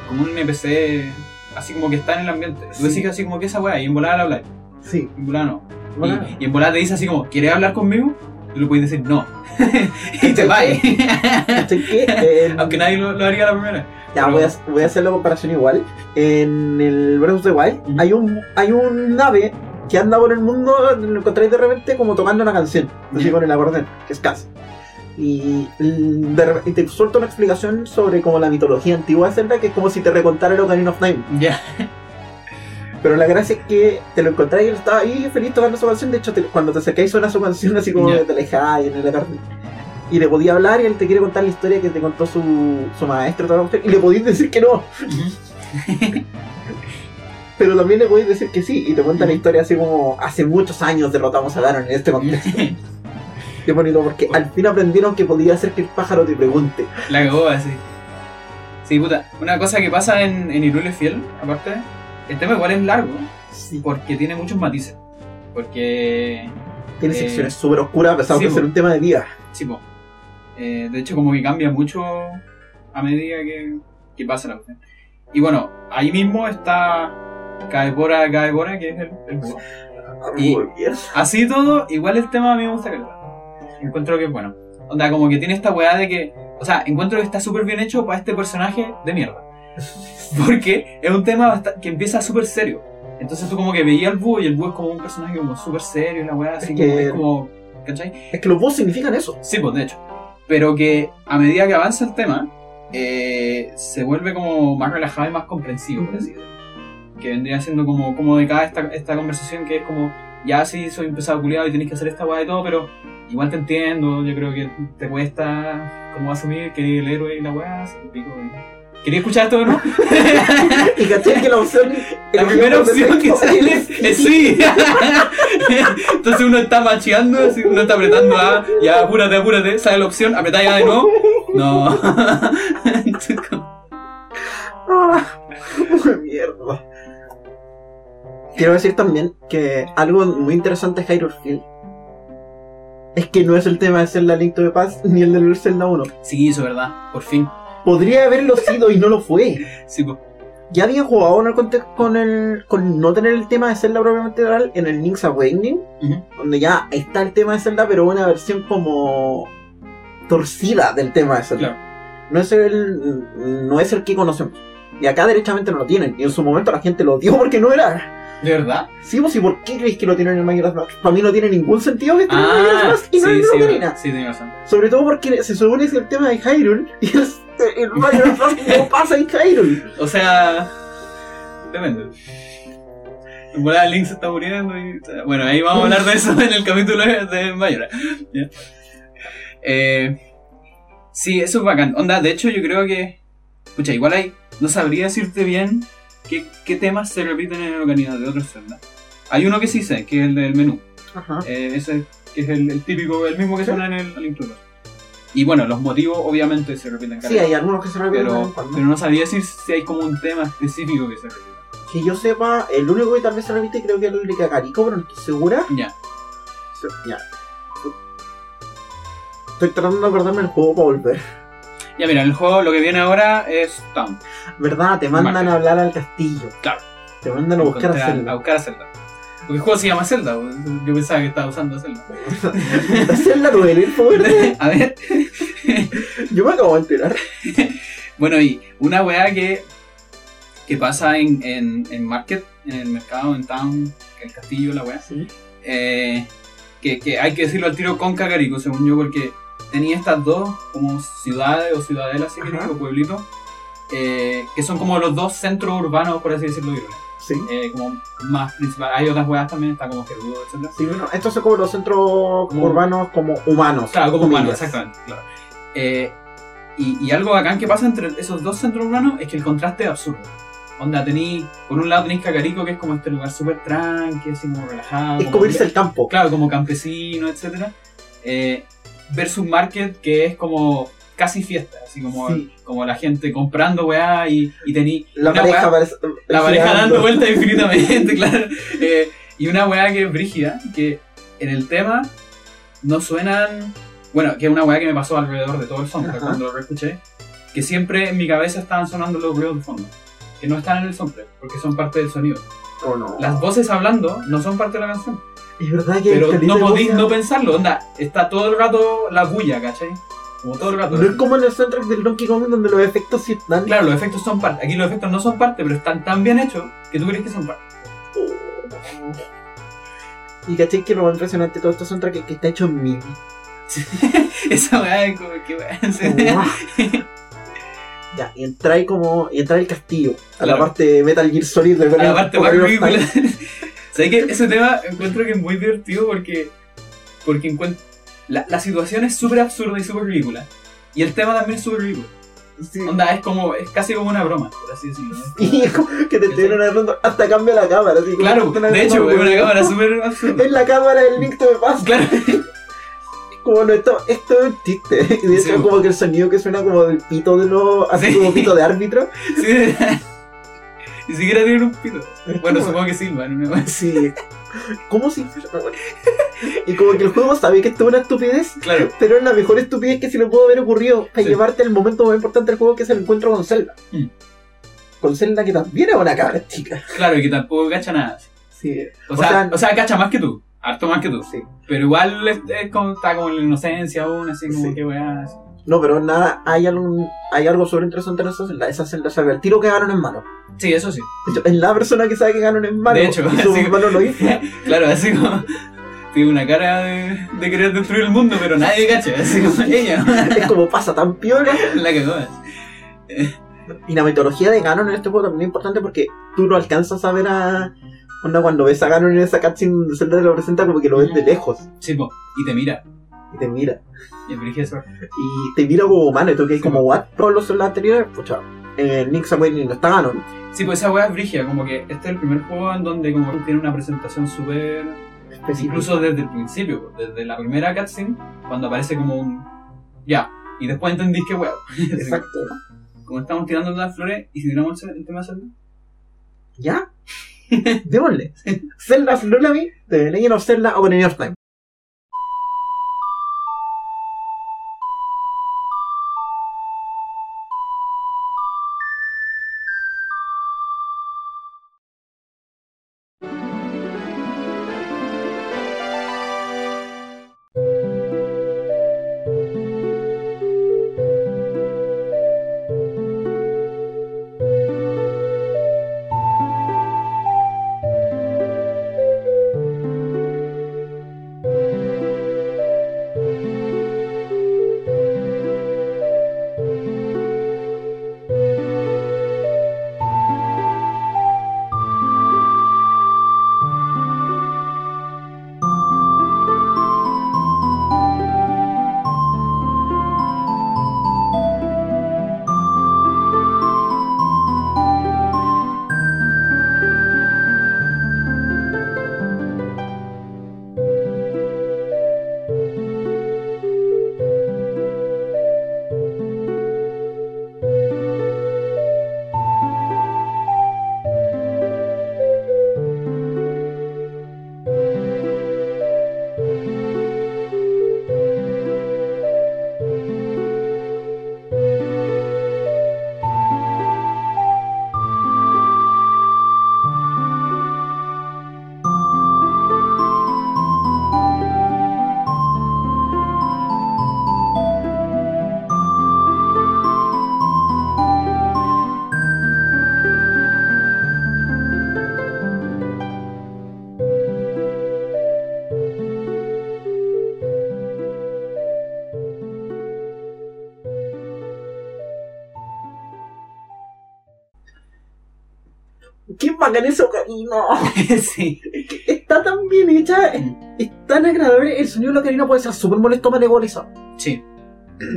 como un NPC, así como que está en el ambiente. Tú Sí. decís así como que esa weá, y en volada le habláis. Sí. En volada no. Bueno, Y, y en volada te dice así como, ¿quieres hablar conmigo? Tú le puedes decir no. y te vas. En- Aunque nadie lo, lo haría la primera. Ya, voy a, voy a hacer la comparación igual. En el Breath of the Wild hay un hay un nave que anda por el mundo, lo encontráis de repente como tocando una canción, así Ya. con el acordeón, que es Cass. Y, y te suelta una explicación sobre como la mitología antigua de Zelda, que es como si te recontara el Ocarina of Time. Ya. Pero la gracia es que te lo encontráis y él estaba ahí feliz tocando su canción. De hecho, te- cuando te acercáis suena su canción así como de te alejáis en el acordeón. Y le podía hablar y él te quiere contar la historia que te contó su, su maestro. toda la Y le podías decir que no. Pero también le podéis decir que sí, y te cuenta la historia así como hace muchos años derrotamos a Ganon en este contexto. Qué bonito, porque al fin aprendieron que podía hacer que el pájaro te pregunte. La cagó así. Sí, puta. Una cosa que pasa en, en Irule Fiel, aparte, el tema igual es largo, Sí. porque tiene muchos matices. Porque Tiene Eh, secciones súper oscuras, a pesar sí, de po. ser un tema de vida. Sí, po. Eh, de hecho, como que cambia mucho a medida que, que pasa la cuestión. Y bueno, ahí mismo está Kaebora Kaebora, que es el, el. Y-. Así todo, igual el tema a mí me gusta que Encuentro que es bueno. Onda, como que tiene esta weá de que. O sea, encuentro que está súper bien hecho para este personaje de mierda. Porque es un tema que empieza súper serio. Entonces tú como que veías al búho y el búho es como un personaje como súper serio y la weá así Es como. que- Es como ¿Cachai? Es que los boss significan eso. Sí, pues de hecho. Pero que a medida que avanza el tema, eh, se vuelve como más relajado y más comprensivo, por así decirlo. Que vendría siendo como, como de cada esta, esta conversación que es como, ya sí, soy un pesado culiado y tenéis que hacer esta weá y todo, pero igual te entiendo, yo creo que te cuesta como asumir que el héroe y la weá, pico, y- ¿Quería escuchar esto no? Y caché que la opción. La primera opción que sale es sí. Entonces uno está macheando, uno está apretando A, ya apúrate, apúrate, sale la opción, apretá ya de nuevo. No. Mierda. Quiero decir también que algo muy interesante de Hyrule Field es que no es el tema de Zelda Link to the Past ni el del Zelda 1. Sí, eso es verdad, por fin. Podría haberlo sido y no lo fue. Sí, po. Ya había jugado en el conte- con el con no tener el tema de Zelda propiamente tal en el Link's Awakening, donde ya está el tema de Zelda, pero una versión como torcida del tema de Zelda. Claro. No es el no es el que conocemos. Y acá derechamente no lo tienen. Y en su momento la gente lo odió porque no era. ¿De verdad? Sí, pues, ¿y por qué creéis que lo tienen en el Majora's Mask? Para mí no tiene ningún sentido que esté en el Majora's Ah, sí, y no en el sí, sí, tienes razón. Sobre todo porque se supone que el tema de Hyrule y es, el Majora's Mask no pasa en Hyrule. O sea, depende. En volada Link se está muriendo y... Bueno, ahí vamos a hablar de eso en el capítulo de Mayora. ¿ya? Eh, sí, eso es bacán. Onda, de hecho yo creo que... Escucha, igual hay... No sabría decirte bien qué, qué temas se repiten en el Ocarina de otros Zelda. Hay uno que sí sé, que es el del menú. Ajá. Eh, ese que es el, el típico, el mismo que suena en el, Past. Y bueno, los motivos obviamente se repiten Sí, caleta. hay algunos que se repiten pero, pero no sabría decir si hay como un tema específico que se repite. Que yo sepa, el único que tal vez se repite creo que es el de Kakariko, pero no estoy segura. Ya. Ya. Estoy tratando de acordarme del juego para volver. Ya mira, el juego lo que viene ahora es Town. ¿Verdad? Te mandan a hablar al castillo. Claro. Te mandan a buscar a Zelda. a buscar a Zelda. Porque el juego se llama Zelda, yo pensaba que estaba usando Zelda. Zelda no el elfo verde. a ver. Yo me acabo de enterar. Bueno, y una weá que, que pasa en, en, en Market, en el mercado, en Town, el castillo, la weá. Sí. eh, que, que hay que decirlo al tiro con Kakariko, según yo, porque tenía estas dos como ciudades o ciudadelas, si queréis, Ajá. o pueblitos, eh, que son como los dos centros urbanos, por así decirlo, de. Sí. eh, como más principal. Hay otras weas también, está como Gerudo, etc. Sí, bueno, estos son como los centros Como- urbanos como humanos. Claro, como humanos, exactamente. Claro. Eh, y, y algo bacán que pasa entre esos dos centros urbanos es que el contraste es absurdo. Onda, tení, por un lado tenéis Cacarico, que es como este lugar súper tranqui, así como relajado. Es como irse al campo. Claro, como campesino, etc. Eh, versus Market, que es como casi fiesta, así como, Sí. como la gente comprando weá y, y tení La pareja weá- la pareja dando vueltas infinitamente, claro. Eh, y una weá que es brígida, que en el tema no suenan. Bueno, que es una weá que me pasó alrededor de todo el soundtrack Ajá. cuando lo reescuché. Que siempre en mi cabeza estaban sonando los ruidos de fondo. Que no están en el soundtrack, porque son parte del sonido. Oh, no. Las voces hablando no son parte de la canción. Es verdad que Pero no podéis no pensarlo, onda. Está todo el rato la bulla, ¿cachai? Como todo el rato. No es como en el soundtrack del Donkey Kong donde los efectos sí están. Claro, los efectos son parte. Aquí los efectos no son parte, pero están tan bien hechos que tú crees que son parte. Y caché que lo más impresionante de todo este soundtrack es que está hecho en MIDI. Esa weá es como que weá. ya, y entra como. Y entra el castillo. A la parte de Metal Gear Solid de A la parte más ridícula. ¿Sabes que Ese tema encuentro que es muy divertido porque. Porque encuentro. La, la situación es súper absurda y súper ridícula. Y el tema también es súper ridículo. Sí. Onda, es como. Es casi como una broma, por así decirlo. Y es como que te estuvieron agarrando. Hasta cambia la cámara. Así, Claro, de hecho, es una cámara súper absurda. Es la cámara del Link the Past. Claro. Como no, esto, esto es un chiste. Y de Sí. como que el sonido que suena como del pito de los. Así Sí. como pito de árbitro. Sí. Ni siquiera tienen un pito. Bueno, supongo que silban. ¿no? Sí. ¿Cómo si fuera? Y como que el juego sabe que esto es una estupidez, Claro, pero es la mejor estupidez que se le pudo haber ocurrido para Sí. llevarte al momento más importante del juego que es el encuentro con Zelda. Mm. Con Zelda que también es una cabra chica. claro, y que tampoco cacha nada. Sí. O O sea, sea- o sea, cacha más que tú. Harto más que tú. Sí. Pero igual es, es como, está como en la inocencia aún, así como Sí. que weá. No, pero nada, hay algo, hay algo súper interesante en esa Zelda. Esa Zelda sabe el tiro que ganaron en mano. Sí, eso sí. Hecho, es la persona que sabe que ganaron en mano. De hecho, y su sí. mano lo hizo. Claro, así como. Tiene una cara de, de querer destruir el mundo, pero nadie cacha. Así como ella. Es como pasa tan piola. La cagó. Y la mitología de Ganon en este juego también es importante porque tú no alcanzas a ver a. Onda, cuando ves a Ganon en esa cutscene Zelda te lo presenta, como que lo ves de lejos. Sí, po. Y te mira. y te mira. Y el te mira como humano y tú que Sí, como, what? Todos los celdas anteriores, pucha. En Nick Awakening no está Ganon. Sí, pues esa weá es brígida, como que este es el primer juego en donde como tiene una presentación súper... Incluso desde el principio, pues, desde la primera cutscene, cuando aparece como un... Ya, y después entendís que weá. Exacto. Como estamos tirando las flores, y si tiramos el, el tema de Zelda. ¿Ya? Démosle. Zelda Flurlamy de Legend of Zelda Ocarina of Time. ¡Qué bacán ese ocarina! sí. Está tan bien hecha, es, es tan agradable. El sonido de la ocarina puede ser súper molesto para igualizar. Sí.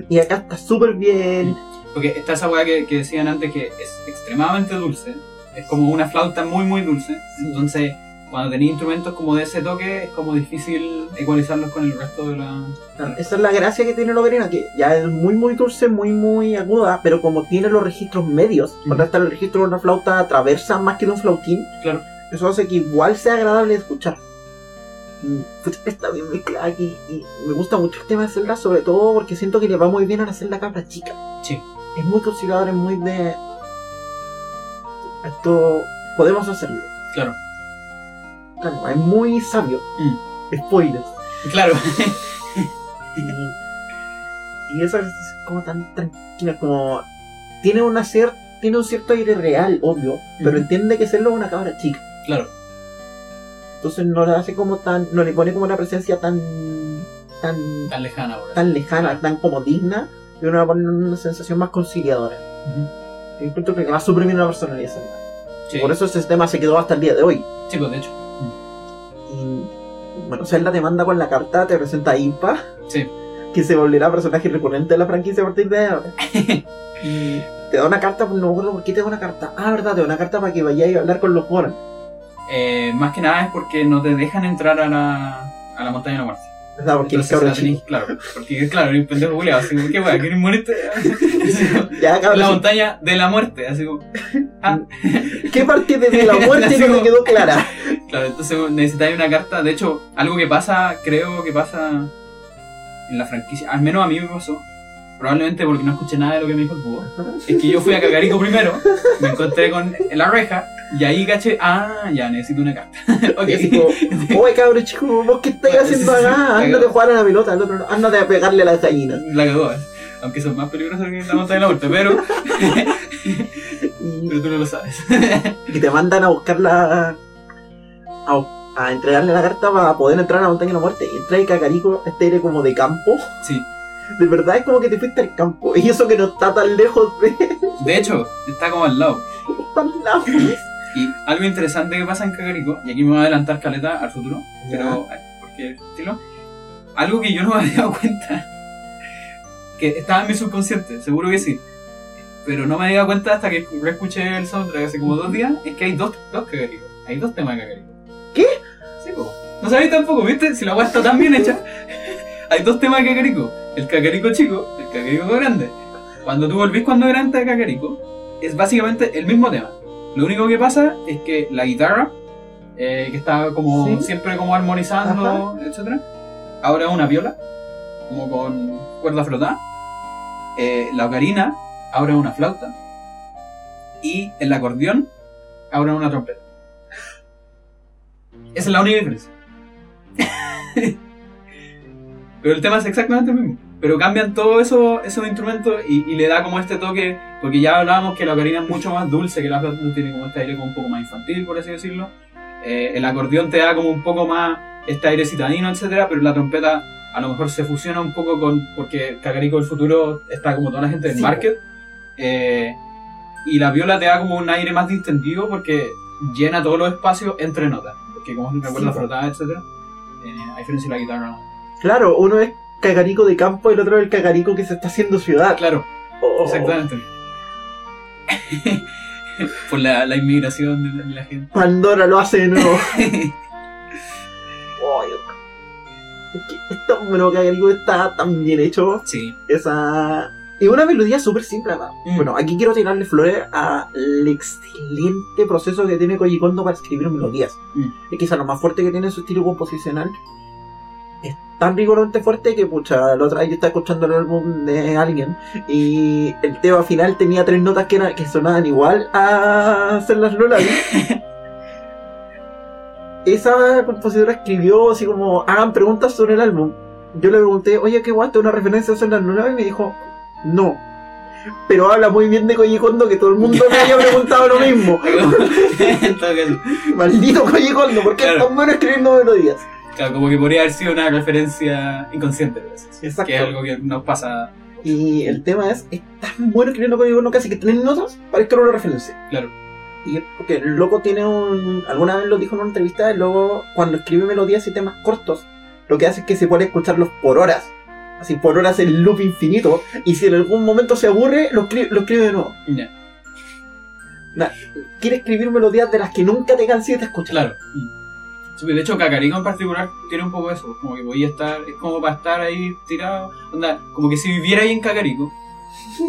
Y acá está súper bien. Porque está esa weá que, que decían antes que es extremadamente dulce. Es como una flauta muy, muy dulce. Entonces, cuando tenéis instrumentos como de ese toque, es como difícil ecualizarlos con el resto de la. Claro, Esa es la gracia que tiene la ocarina, que ya es muy muy dulce, muy muy aguda, pero como tiene los registros medios, Ujú. cuando está el registro de una flauta traversa más que de un flautín, Claro. eso hace que igual sea agradable de escuchar. Y, pucha, está bien mezclada aquí, y me gusta mucho el tema de Zelda, sobre todo porque siento que le va muy bien a la Zelda cabra chica. Sí. Es muy conciliador, es muy de... Esto podemos hacerlo. Claro. Es muy sabio. Mm. Spoilers. Claro. Y, y eso es como tan tranquila, como. Tiene una cier- tiene un cierto aire real, obvio, pero entiende que serlo es una cabra chica. claro. Entonces no la hace como tan. no le pone como una presencia tan. tan. Tan lejana tan lejana, Claro. tan como digna, y uno la pone una sensación más conciliadora. Ujú. Y encuentro que va súper bien la personalidad. Sí. Y por eso ese tema se quedó hasta el día de hoy. Sí, pues de hecho. Bueno, Zelda te manda con la carta, te presenta a Impa, Sí. que se volverá personaje recurrente de la franquicia a partir de ahora. y te da una carta, no me acuerdo por qué te da una carta. Ah, verdad, te da una carta para que vayáis a hablar con los Goron. Eh, más que nada es porque no te dejan entrar a la, a la montaña de la muerte. Porque el Entonces chico. Claro, porque claro, eres un pendejo culiado, así como, ¿qué weá? ¿Quieres Ya, cabrón. la montaña de la muerte, así como. Ah, ¿Qué parte de la muerte no te quedó clara? claro, entonces necesitáis una carta. De hecho, algo que pasa, creo que pasa en la franquicia, al menos a mí me pasó, probablemente porque no escuché nada de lo que me dijo el búho, es que yo fui a Cacarico primero, me encontré con la reja, y ahí caché, ah, ya necesito una carta. ok. Oye cabrón chico, ¿vos qué estáis haciendo Sí, sí, sí, acá? la Ándate a jugar a la pelota, el otro no. Ándate a pegarle a las gallinas. La cagó, eh. aunque son más peligrosas que la montaña de la muerte, pero, pero tú no lo sabes. y te mandan a buscarla. A, a entregarle la carta para poder entrar a la montaña de la muerte. Y entra y Cacarico, este aire como de campo. Sí. De verdad es como que te fuiste al campo. Y eso que no está tan lejos de. De hecho, está como al lado. tan lejos. Y algo interesante que pasa en Cacarico, y aquí me voy a adelantar caleta al futuro, pero porque estilo, algo que yo no me había dado cuenta, que estaba en mi subconsciente, seguro que sí, pero no me había dado cuenta hasta que escuché el soundtrack hace como dos días, es que hay dos, dos hay dos temas de cagaricos. ¿Qué? Sí, po. No sabía tampoco, ¿viste? Si la weá está tan bien hecha. hay dos temas de cacarico, el cacarico chico, el cacarico grande. Cuando tú volvís cuando grande de cacarico, es básicamente el mismo tema. Lo único que pasa es que la guitarra, eh, que está como Sí. siempre como armonizando, etcétera, ahora es una viola, como con cuerda frotada. Eh, la ocarina, ahora es una flauta. Y el acordeón, ahora es una trompeta. Esa es la única diferencia. Pero el tema es exactamente el mismo. Pero cambian todos eso, esos instrumentos y, y le da como este toque, porque ya hablábamos que la ocarina es mucho más dulce que la flauta, tiene como este aire como un poco más infantil, por así decirlo. Eh, el acordeón te da como un poco más este aire citadino, etcétera, pero la trompeta a lo mejor se fusiona un poco con, porque Cacarico del futuro está como toda la gente del Sí, market. Eh, y la viola te da como un aire más distendido porque llena todos los espacios entre notas. Porque como es una cuerda Sí, frotada, etcétera, eh, a diferencia de la guitarra. Claro, uno es cagarico de campo y el otro es el cagarico que se está haciendo ciudad. Claro, Oh. exactamente. Por la, la inmigración de la, gente. Pandora lo hace de nuevo. Oh, Dios. Es que está bueno, cagarico está tan bien hecho. sí. Esa. Y una melodía súper simple, además. Mm. Bueno, aquí quiero tirarle flores al excelente proceso que tiene Koji Kondo para escribir melodías. Mm. Es quizá lo más fuerte que tiene en su estilo composicional. Tan rigorosamente fuerte que, pucha, la otra vez yo estaba escuchando el álbum de alguien y el tema final tenía tres notas que, era- que sonaban igual a hacer las Lullaby. Esa compositora escribió así como, hagan preguntas sobre el álbum. Yo le pregunté, oye, ¿qué guay? ¿Una referencia a hacer las Lullaby? Y me dijo, no. Pero habla muy bien de Koji Kondo que todo el mundo me había preguntado lo mismo. Maldito Koji Kondo, ¿por qué Claro. es tan bueno escribiendo melodías? Claro, como que podría haber sido una referencia inconsciente a veces. Exacto. Que es algo que nos pasa, Y el tema es, es tan bueno escribiendo Koji Kondo casi que tres notas para que una referencia. claro. Y es porque el loco tiene un... Alguna vez lo dijo en una entrevista, el loco cuando escribe melodías y temas cortos, lo que hace es que se puede escucharlos por horas. Así por horas en loop infinito. Y si en algún momento se aburre, lo, escri- lo escribe de nuevo. Ya, Quiere escribir melodías de las que nunca te canses de escuchar. claro. De hecho, Cacarico en particular tiene un poco eso, como que voy a estar, es como para estar ahí tirado, onda, como que si viviera ahí en Cacarico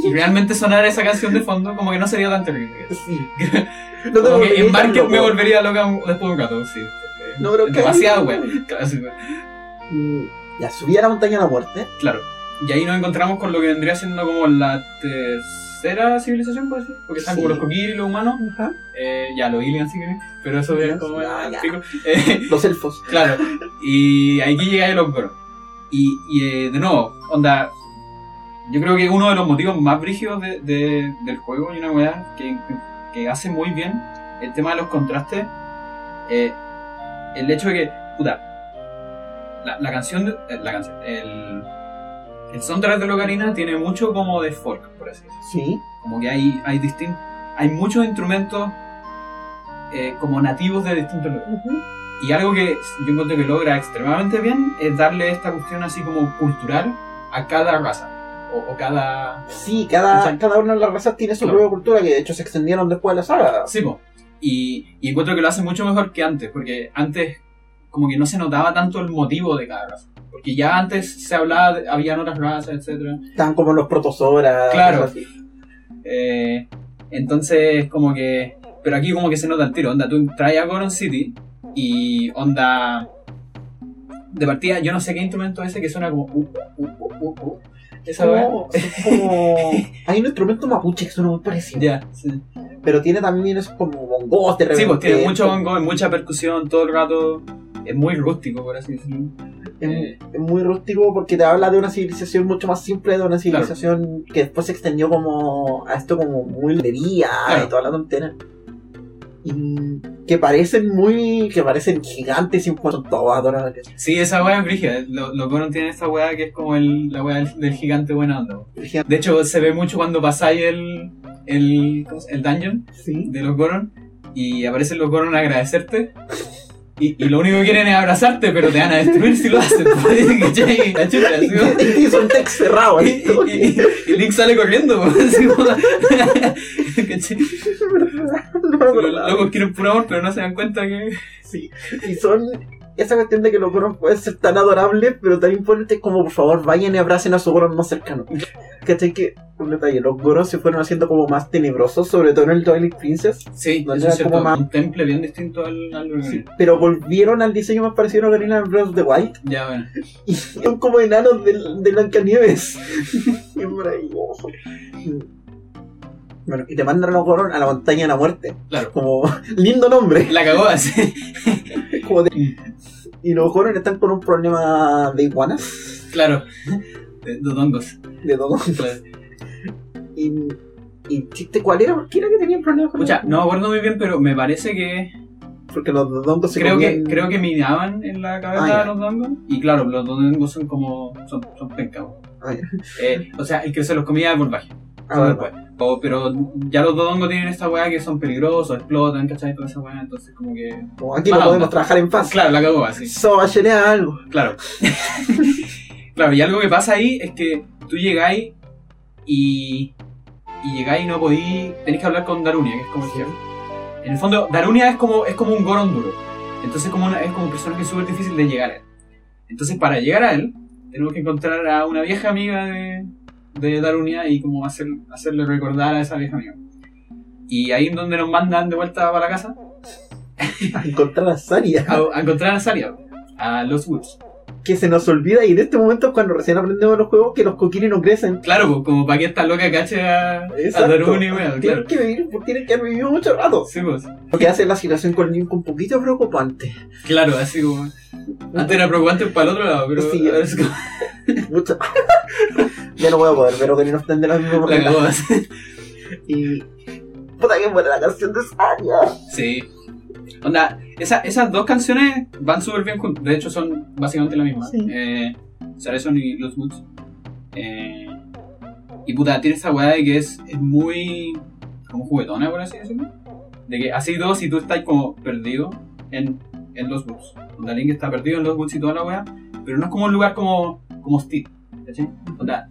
y realmente sonara esa canción de fondo, como que no sería tan terrible. Sí. No Como que en Market me volvería loca después de un rato, sí. No, pero demasiado, güey. Mm, Ya, subí a la montaña de la muerte. Claro. Y ahí nos encontramos con lo que vendría siendo como la tercera civilización, por decir. Porque están como Sí. los Kokiri y los humanos. Eh, ya, los aliens, si querés. Pero eso es como Ah. Eh, Los elfos. claro. Y aquí llega el Goron. Y, y eh, de nuevo, onda. Yo creo que uno de los motivos más brígidos de, de- del juego y una weá que, que hace muy bien el tema de los contrastes. eh, el hecho de que, puta, la, la canción, de- eh, la canción, el, el soundtrack de Locarina tiene mucho como de folk, por así decirlo. Sí. Como que hay, hay distin- hay muchos instrumentos eh, como nativos de distintos lugares. Y algo que yo encuentro que logra extremadamente bien es darle esta cuestión así como cultural a cada raza. O, o cada... Sí, cada, cada una de las razas tiene su Claro. propia cultura que de hecho se extendieron después de la saga. Sí, po. Y, y encuentro que lo hace mucho mejor que antes, porque antes como que no se notaba tanto el motivo de cada raza. Porque ya antes se hablaba, de, habían otras razas, etcétera Estaban como los protozoras. Claro. así. Eh, entonces, como que. Pero aquí, como que se nota el tiro. Onda, tú traes a Goron City y onda. De partida, yo no sé qué instrumento es ese que suena como. Uh, uh, uh, uh, uh. Esa. Como- son como- Hay un instrumento mapuche que suena muy parecido. Ya, sí. Pero tiene también es como bongos de Sí, repente. pues tiene mucho bongo, mucha percusión todo el rato. Es muy rústico, por así decirlo. Es, es muy rústico porque te habla de una civilización mucho más simple, de una civilización que después se extendió como a esto como muy lería Claro. y toda la tontera. Y que parecen muy. que parecen gigantes y un son todos adorables. Sí, esa weá es brígida. Los lo Goron tienen esta weá que es como el, la weá del, del gigante buena onda. De hecho, se ve mucho cuando pasáis el, el, ¿cómo se- el dungeon Sí. de los Goron y aparecen los Goron a agradecerte. Y, y lo único que quieren es abrazarte, pero te van a destruir si lo hacen. ¿Cachai? La chucha, así como- Y hizo un text cerrado y, y- y- y Link sale corriendo. así quieren puro amor, pero no se dan cuenta que. Sí, y son esa cuestión de que los goros pueden ser tan adorables, pero tan imponentes como por favor vayan y abracen a su goron más cercano. ¿Cachai? Que, un detalle, los goros se fueron haciendo como más tenebrosos, sobre todo en el Twilight Princess, Sí, cierto. como más- Un temple bien distinto al. al original. pero volvieron al diseño más parecido a Ocarina of Breath of the Wild, Ya, bueno. y son como enanos de, de Blancanieves. es maravilloso. Bueno, y te mandan a los goron a la montaña de la muerte. Claro. Como, lindo nombre. La cagó así. Como de- y los goron están con un problema de iguanas. Claro. De dodongos. De todo. Claro. Y, y chiste, ¿cuál era? ¿Por qué era que tenían problemas con Escucha, no me acuerdo muy bien, pero me parece que. Porque los dodongos se Creo que, creo que minaban en la cabeza Ah, los dongos. Y claro, los dongos son como. son, son pencas. Ah. Eh, o sea, el que se los comía por baje. Ah, después. O- pero ya los dodongos tienen esta weá que son peligrosos, explotan, ¿cachai? Toda esa weá, entonces como que. Como aquí no podemos onda. trabajar en paz. Claro, la cagó así. So, a algo. Claro. claro, y algo que pasa ahí es que tú llegáis y. Y llegáis y no podís. Tenéis que hablar con Darunia, que es como el jefe. En el fondo, Darunia es como, es como un Goron duro. Entonces como una- es como un personaje súper difícil de llegar a él. Entonces para llegar a él, tenemos que encontrar a una vieja amiga de, de Darunia y como hacer, hacerle recordar a esa vieja amiga. Y ahí es donde nos mandan de vuelta para la casa A encontrar a Saria. a, a encontrar a Saria, a los Woods. Que se nos olvida y en este momento es cuando recién aprendemos los juegos que los coquines no crecen. Claro, pues, como para que esta loca cache a, a Exacto. Darunia, weón, Tienen claro. que vivir, tienen que haber vivido mucho rato. Sí, pues. Lo que hace la situación con Link un poquito preocupante. Claro, así como. Antes era preocupante para el otro lado, pero Sí. ahora es como Mucho. ya no voy a poder ver Ocarina of Time de la misma manera. Y. Puta que buena la canción de Saria. Sí. Onda, esa- esas dos canciones van súper bien juntas. De hecho, son básicamente la misma. Sí. Eh, Sareson y Los Woods. Eh, y puta, tiene esa weá de que es, es muy. como juguetona, por así decirlo. De que así dos y tú estás como perdido en, en Los Woods. Onda, Link está perdido en Los Woods y toda la weá. Pero no es como un lugar como, como hostil. ¿cachai? Onda,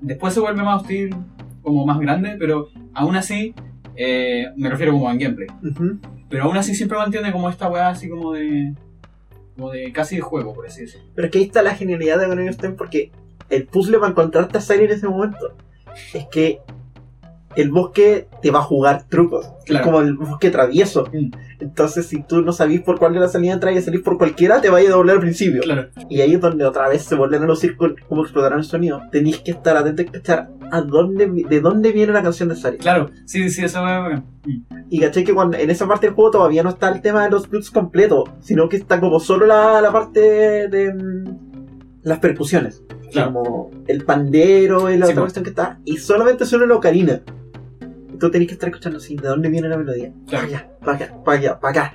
después se vuelve más hostil, como más grande, pero aún así. eh, me refiero como en gameplay. Ujú. Pero aún así siempre mantiene como esta weá así como de. como de casi de juego, por así decirlo. Pero es que ahí está la genialidad de Time porque el puzzle para encontrarte a Saria en ese momento es que el bosque te va a jugar trucos. Claro. Es como el bosque travieso. Mm. Entonces, si tú no sabís por cuál de la salida entrar y salís por cualquiera, te vaya a doblar al principio. Claro. Y ahí es donde otra vez se vuelven a lucir con cómo explotarán el sonido. Tenéis que estar atentos a escuchar a dónde, de dónde viene la canción de Saria. Claro, sí, sí, esa weá es bacán. Mm. Y caché que cuando, en esa parte del juego todavía no está el tema de los blues completo, sino que está como solo la, la parte de, de, mm, las percusiones. Claro. Como el pandero y la Sí, otra cuestión que está. Y solamente suena la ocarina. Y tú tenés que estar escuchando así, ¿de dónde viene la melodía? Para allá, para acá, para allá, para acá.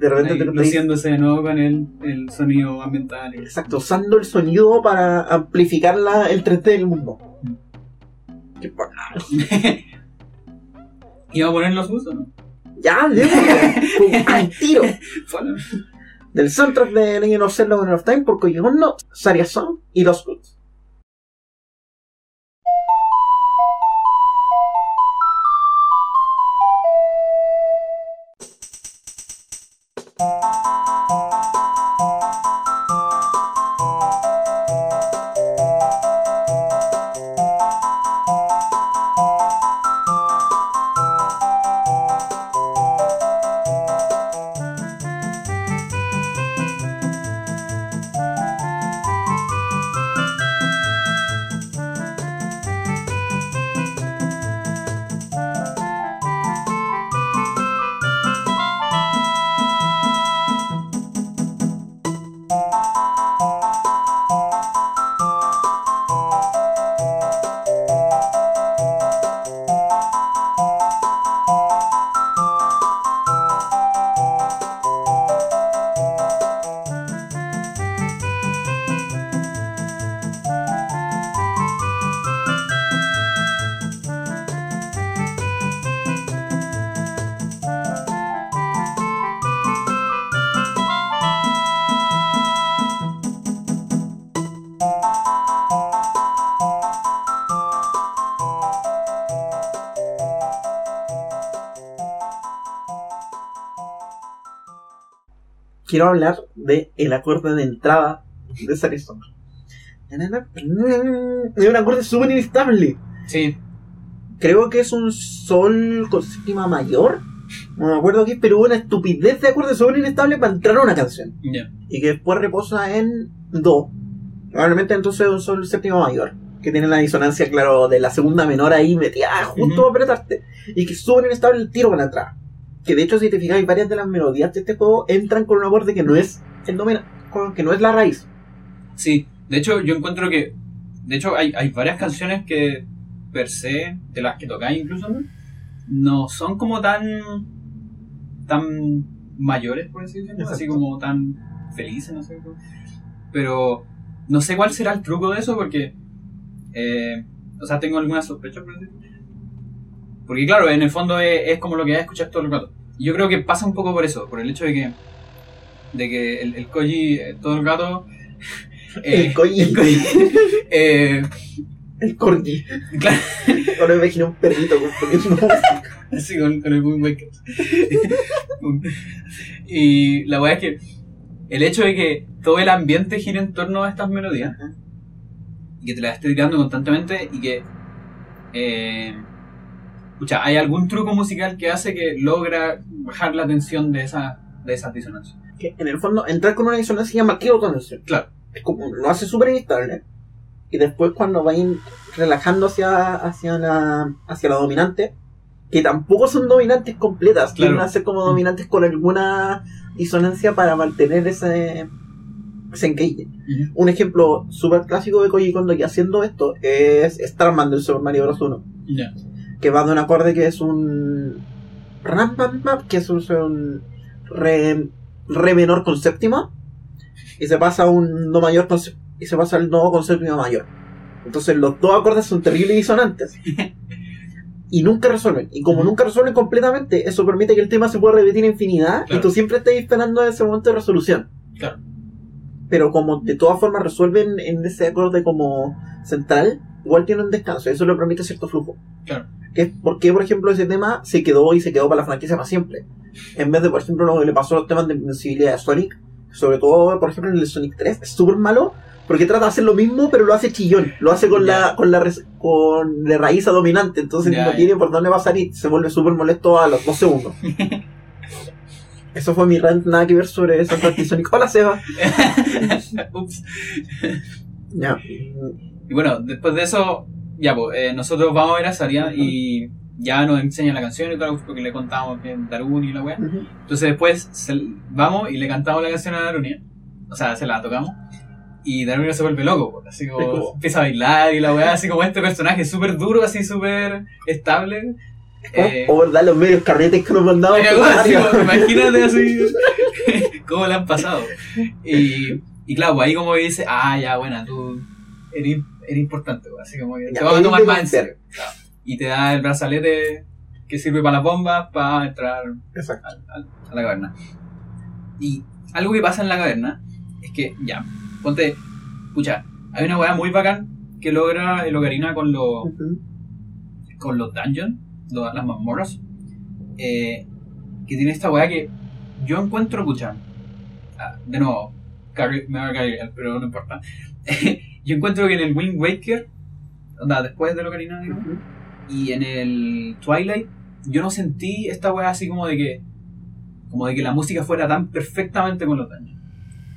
De repente te luciéndose de nuevo con el, el sonido ambiental. Exacto, usando el sonido para amplificar la, el 3D del mundo. Mm. Qué bacán. ¿Iba a poner los bus o no? Ya, al tiro. Del soundtrack de Legend of Zelda of Time por Koji Kondo, Saria Song y Los Goods. Quiero hablar de el acorde de entrada de Sarizón. Es un acorde súper inestable. Sí, Creo que es un sol con séptima mayor. No me acuerdo qué, pero una estupidez de acorde súper inestable para entrar a una canción. ya. Y que después reposa en do. Probablemente entonces es un sol séptima mayor. Que tiene la disonancia, claro, de la segunda menor ahí metida justo Ujú. a apretarte. Y que es súper inestable el tiro para atrás. Que de hecho, si te fijas, varias de las melodías de este juego entran con un acorde que no es el do menor, con- que no es la raíz. Sí, de hecho yo encuentro que, de hecho hay, hay varias canciones que per se, de las que tocáis incluso, no son como tan, tan mayores, por así decirlo, así como tan felices, no sé. Pero no sé cuál será el truco de eso porque, eh, o sea, tengo algunas sospechas, por decirlo. Porque claro, en el fondo es, es como lo que vas a escuchar todo el rato. Yo creo que pasa un poco por eso, por el hecho de que, de que el, el Koji eh, todo el rato... eh, el Koji. el Koji, eh, El corgi. claro, Ahora me imagino un perrito con así con, con el Waker. y la weá es que el hecho de que todo el ambiente gire en torno a estas melodías y que te las esté tirando constantemente y que eh, pucha, hay algún truco musical que hace que logra bajar la tensión de esa de esas disonancias. Que en el fondo, entrar con una disonancia se llama quirotonancia. Claro. Es como, lo hace súper inestable. Y después cuando vayan relajando hacia, hacia, la, hacia la dominante, que tampoco son dominantes completas, Claro. quieren hacer como dominantes con alguna disonancia para mantener ese, ese engage. Un ejemplo súper clásico de Koji Kondo que haciendo esto es Starman del Super Mario Bros. 1. Ya. Que va de un acorde que es un ram pam pam, que es un, un re, re menor con séptima y se pasa a un do mayor con, y se pasa al do con séptima mayor. Entonces los dos acordes son terribles disonantes. Y nunca resuelven. Y como nunca resuelven completamente eso permite que el tema se pueda repetir infinidad Claro. y tú siempre estés esperando ese momento de resolución. Claro. pero como de todas formas resuelven en ese acorde como central, igual tiene un descanso, eso le permite cierto flujo. Claro. Que es porque, por ejemplo, ese tema se quedó y se quedó para la franquicia para siempre. En vez de, por ejemplo, lo que le pasó a los temas de invencibilidad de Sonic, sobre todo, por ejemplo, en el Sonic 3, es súper malo, porque trata de hacer lo mismo, pero lo hace chillón, lo hace con la, con la, res- con la raíz a dominante, entonces no tiene por dónde pasar y se vuelve súper molesto a los dos segundos. Eso fue mi rant, nada que ver sobre de Sonic. Hola, Seba. Ups. Ya. Y bueno, después de eso, ya pues, eh, nosotros vamos a ver a Saria y ya nos enseña la canción y todo, porque le contamos que es Daruni y la. Ujú. Entonces después se- vamos y le cantamos la canción a Darunia. O sea, se la tocamos. Y Darunia se vuelve loco, pues, así como, empieza a bailar y la weá, así como este personaje súper duro, así súper estable. Eh, O, verdad, los medios carretes que nos mandamos. Así como, imagínate así cómo le han pasado. Y, y claro, pues ahí como dice, ah, ya, buena, tú eres, eres importante, así como que Ya, te vas a tomar más en serio. Claro. Y te da el brazalete que sirve para las bombas, para entrar Exacto. al- al- a la caverna. Y algo que pasa en la caverna es que, ya, ponte, escucha, hay una weá muy bacán que logra el Ocarina con los Ujú. con los dungeons, lo- las mazmorras, eh, que tiene esta weá que yo encuentro, escucha, ah, de nuevo, me va a caer, pero no importa. yo encuentro que en el Wind Waker, onda, después de lo Ocarina, digamos, Ujú. y en el Twilight, yo no sentí esta weá así como de que, como de que la música fuera tan perfectamente con los dungeons.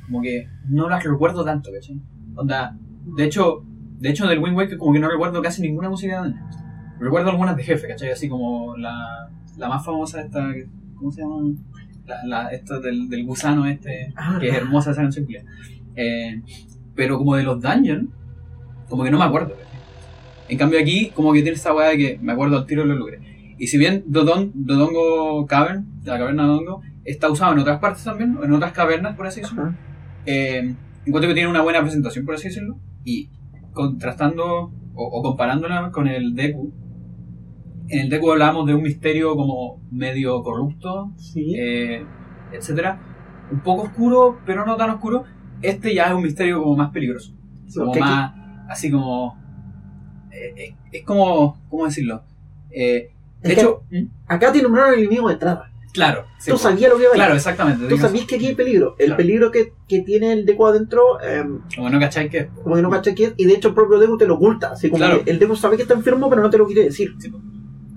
Como que no las recuerdo tanto, ¿cachai? Onda, de hecho, de hecho del Wind Waker como que no recuerdo casi ninguna música de dungeons. Recuerdo algunas de jefe, ¿cachai? Así como la, la más famosa esta, ¿cómo se llama? La, la, esta del, del gusano este, Ah, que es hermosa esa canción. Eh, pero como de los dungeons, como que no me acuerdo. En cambio aquí, como que tiene esta weá de que me acuerdo al tiro de los lugares. Y si bien Dodon, Dodongo Cavern, la caverna de Dodongo, está usado en otras partes también, en otras cavernas, por así decirlo, eh, encuentro que tiene una buena presentación, por así decirlo, y contrastando o, o comparándola con el Deku, en el Deku hablábamos de un misterio como medio corrupto, Sí. eh, etcétera, un poco oscuro, pero no tan oscuro. Este ya es un misterio como más peligroso, Sí, como aquí- más, así como, eh, eh, es como, ¿cómo decirlo? Eh, de Es que- hecho, ¿Mm? Acá te nombraron el enemigo de entrada. Claro, sí, Tú po. sabías lo que iba a Claro, exactamente. Tú sabías que aquí hay peligro. El Claro. peligro que, que tiene el Deku adentro, eh, Como no cacháis que. como que no caché qué es, y de hecho el propio Deku te lo oculta. Así como Claro. que el Deku sabe que está enfermo, pero no te lo quiere decir. Sí, po.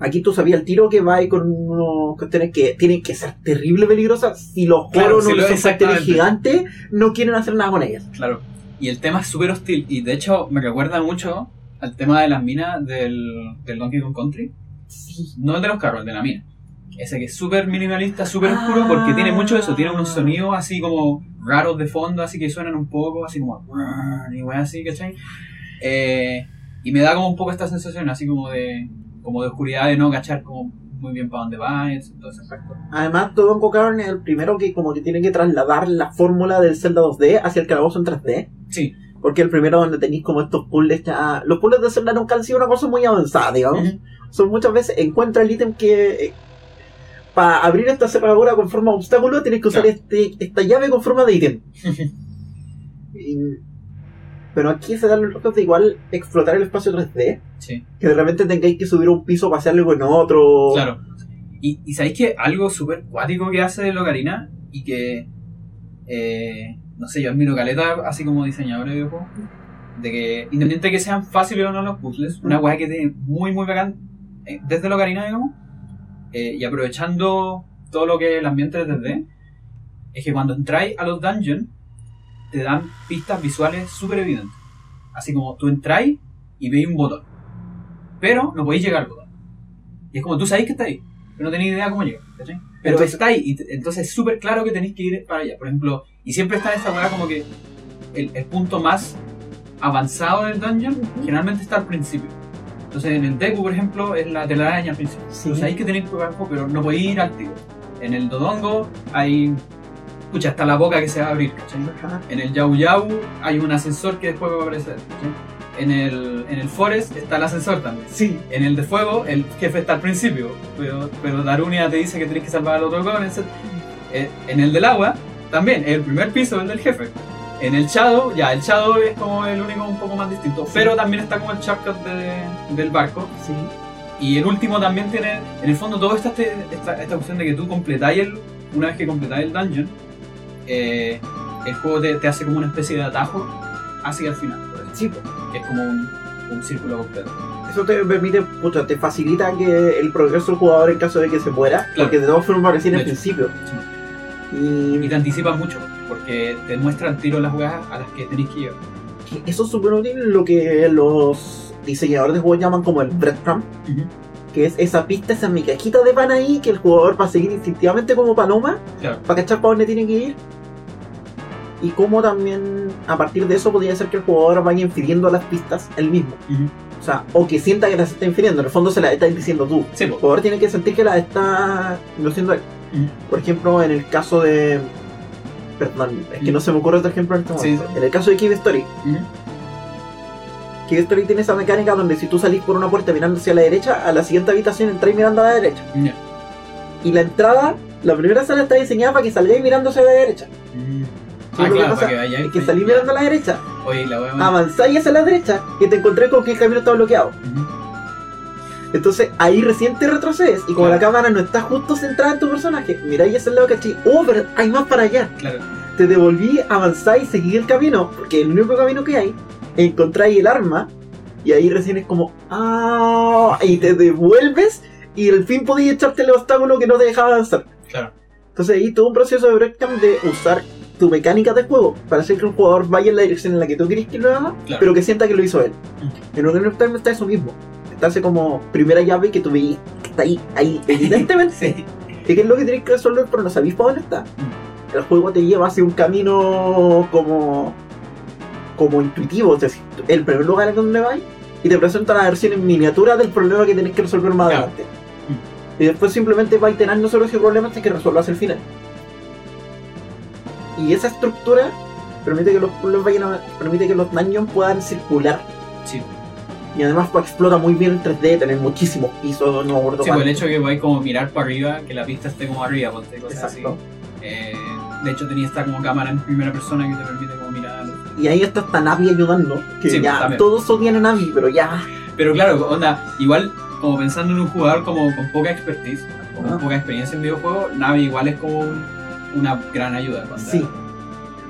Aquí tú sabías el tiro que va con unos cuestiones que tienen que ser terrible peligrosas. Si los Claro, coros si no lo- son gigantes, no quieren hacer nada con ellas. Claro. Y el tema es súper hostil. Y de hecho, me recuerda mucho al tema de las minas del, del Donkey Kong Country. Sí. No el de los carros, el de la mina. Ese que es súper minimalista, súper Ah. oscuro, porque tiene mucho eso. Tiene unos sonidos así como raros de fondo, así que suenan un poco, así como. Y así, ¿cachai? Eh, y me da como un poco esta sensación, así como de como de oscuridad, de no cachar como muy bien para dónde va, y todo ese aspecto. Además, todo Cavern es el primero que como que tiene que trasladar la fórmula del Zelda 2D hacia el calabozo en 3D. Sí. Porque el primero donde tenéis como estos puzzles ya... Los puzzles de Zelda nunca han sido una cosa muy avanzada, digamos. Son muchas veces, encuentra el ítem que... para abrir esta cerradura con forma de obstáculo tienes que usar Claro. este, esta llave con forma de ítem. Y- pero aquí se dan los locos de igual explotar el espacio 3D. Sí. Que de repente tengáis que subir a un piso para hacer algo en otro. Claro. Y, y sabéis que algo súper cuático que hace Locarina y que, eh, no sé, yo admiro caleta, así como diseñador de videojuegos, de que independiente de que sean fáciles o no los puzzles, una weá que tiene muy, muy bacán eh, desde Locarina, digamos, eh, y aprovechando todo lo que es el ambiente de 3D, es que cuando entráis a los dungeons, te dan pistas visuales súper evidentes. Así como tú entráis y veis un botón, pero no podéis llegar al botón. Y es como tú sabéis que está ahí, pero no tenéis idea cómo llegar, ¿cachai? Pero Entonces- está ahí, y entonces es súper claro que tenéis que ir para allá. Por ejemplo, y siempre está esta weá como que el, el punto más avanzado del dungeon generalmente está al principio. Entonces en el Deku, por ejemplo, es la telaraña al principio. Sí. Tú sabéis que tenéis que pero no podéis ir al tiro. En el Dodongo hay. Escucha, está la boca que se va a abrir, ¿cachai? Ajá. En el Yau Yau hay un ascensor que después va a aparecer. ¿cachai? En el, en el Forest está el ascensor también. Sí. En el de fuego, el jefe está al principio, pero, pero Darunia te dice que tienes que salvar al otro con etc. Eh, En el del agua, también, el primer piso, el del jefe. En el Shadow, ya, el Shadow es como el único un poco más distinto, pero también está como el shortcut de- del barco. Sí. Y el último también tiene, en el fondo, todo esta, este- esta, esta opción de que tú completáis el, una vez que completáis el dungeon, eh, el juego te, te hace como una especie de atajo hacia el final, por eso, Sí, que es como un, un círculo completo. Eso te permite, pucha, te facilita que el progreso del jugador en caso de que se muera, Claro. porque de todas formas recién al principio. Y Y te anticipa mucho, porque te muestran tiro las jugadas a las que tenéis que llegar. eso es súper útil lo que los diseñadores de juegos llaman como el breadcrumb, que es esa pista, esa migajita de pan ahí que el jugador va a seguir instintivamente como paloma Claro. para cachar para dónde tiene que ir. Y como también a partir de eso podría ser que el jugador vaya infiriendo las pistas él mismo. O sea, o que sienta que las está infiriendo, en el fondo se las está diciendo tú. Sí, El jugador tiene que sentir que las está induciendo él. Por ejemplo, en el caso de. Perdón, es que no se me ocurre otro ejemplo en este Sí, momento. En el caso de Cave Story. Cave Story tiene esa mecánica donde si tú salís por una puerta mirando hacia la derecha, a la siguiente habitación entráis mirando a la derecha. Y la entrada, la primera sala está diseñada para que salgáis mirando hacia la derecha. Ah, lo que pasa que Es que salís mirando a la derecha, Oye, la avanzáis hacia la derecha y te encontré con que el camino está bloqueado. Entonces ahí recién te retrocedes y como Claro. la cámara no está justo centrada en tu personaje, miráis hacia el lado cachai, oh, pero hay más para allá. Claro. Te devolví, avanzáis, seguí el camino, porque el único camino que hay, encontráis el arma y ahí recién es como, ah, y te devuelves y al fin podías echarte el obstáculo que no te dejaba avanzar. Claro. Entonces ahí todo un proceso de breakdown de usar tu mecánica de juego para hacer que un jugador vaya en la dirección en la que tú quieres que lo haga, Claro. pero que sienta que lo hizo él. En Ocarina of Time está eso mismo. Está ese como primera llave que tú veis que está ahí, ahí, evidentemente. Sí. y que es lo que tienes que resolver, pero no sabéis para dónde está. El juego te lleva hacia un camino como como intuitivo, es decir, el primer lugar en donde vais y te presenta la versión en miniatura del problema que tenés que resolver más Claro. adelante. Y después simplemente vais teniendo solo ese problema hasta que resuelvas el final. Y esa estructura permite que los a- permite que los dungeons puedan circular. Sí. Y además pues, explota muy bien el 3D, tener muchísimos pisos, no acuerdo Sí, pues el hecho de que podáis como mirar para arriba, que la pista esté como arriba, ponte cosas así. Exacto. Eh, de hecho tenía esta como cámara en primera persona que te permite como mirar. Y ahí está hasta Navi ayudando. Que Sí, ya también. todos odian a Navi, pero ya. Pero claro, onda, igual como pensando en un jugador como con poca expertise, con Ah. poca experiencia en videojuegos, Navi igual es como un- una gran ayuda. cuando- Sí.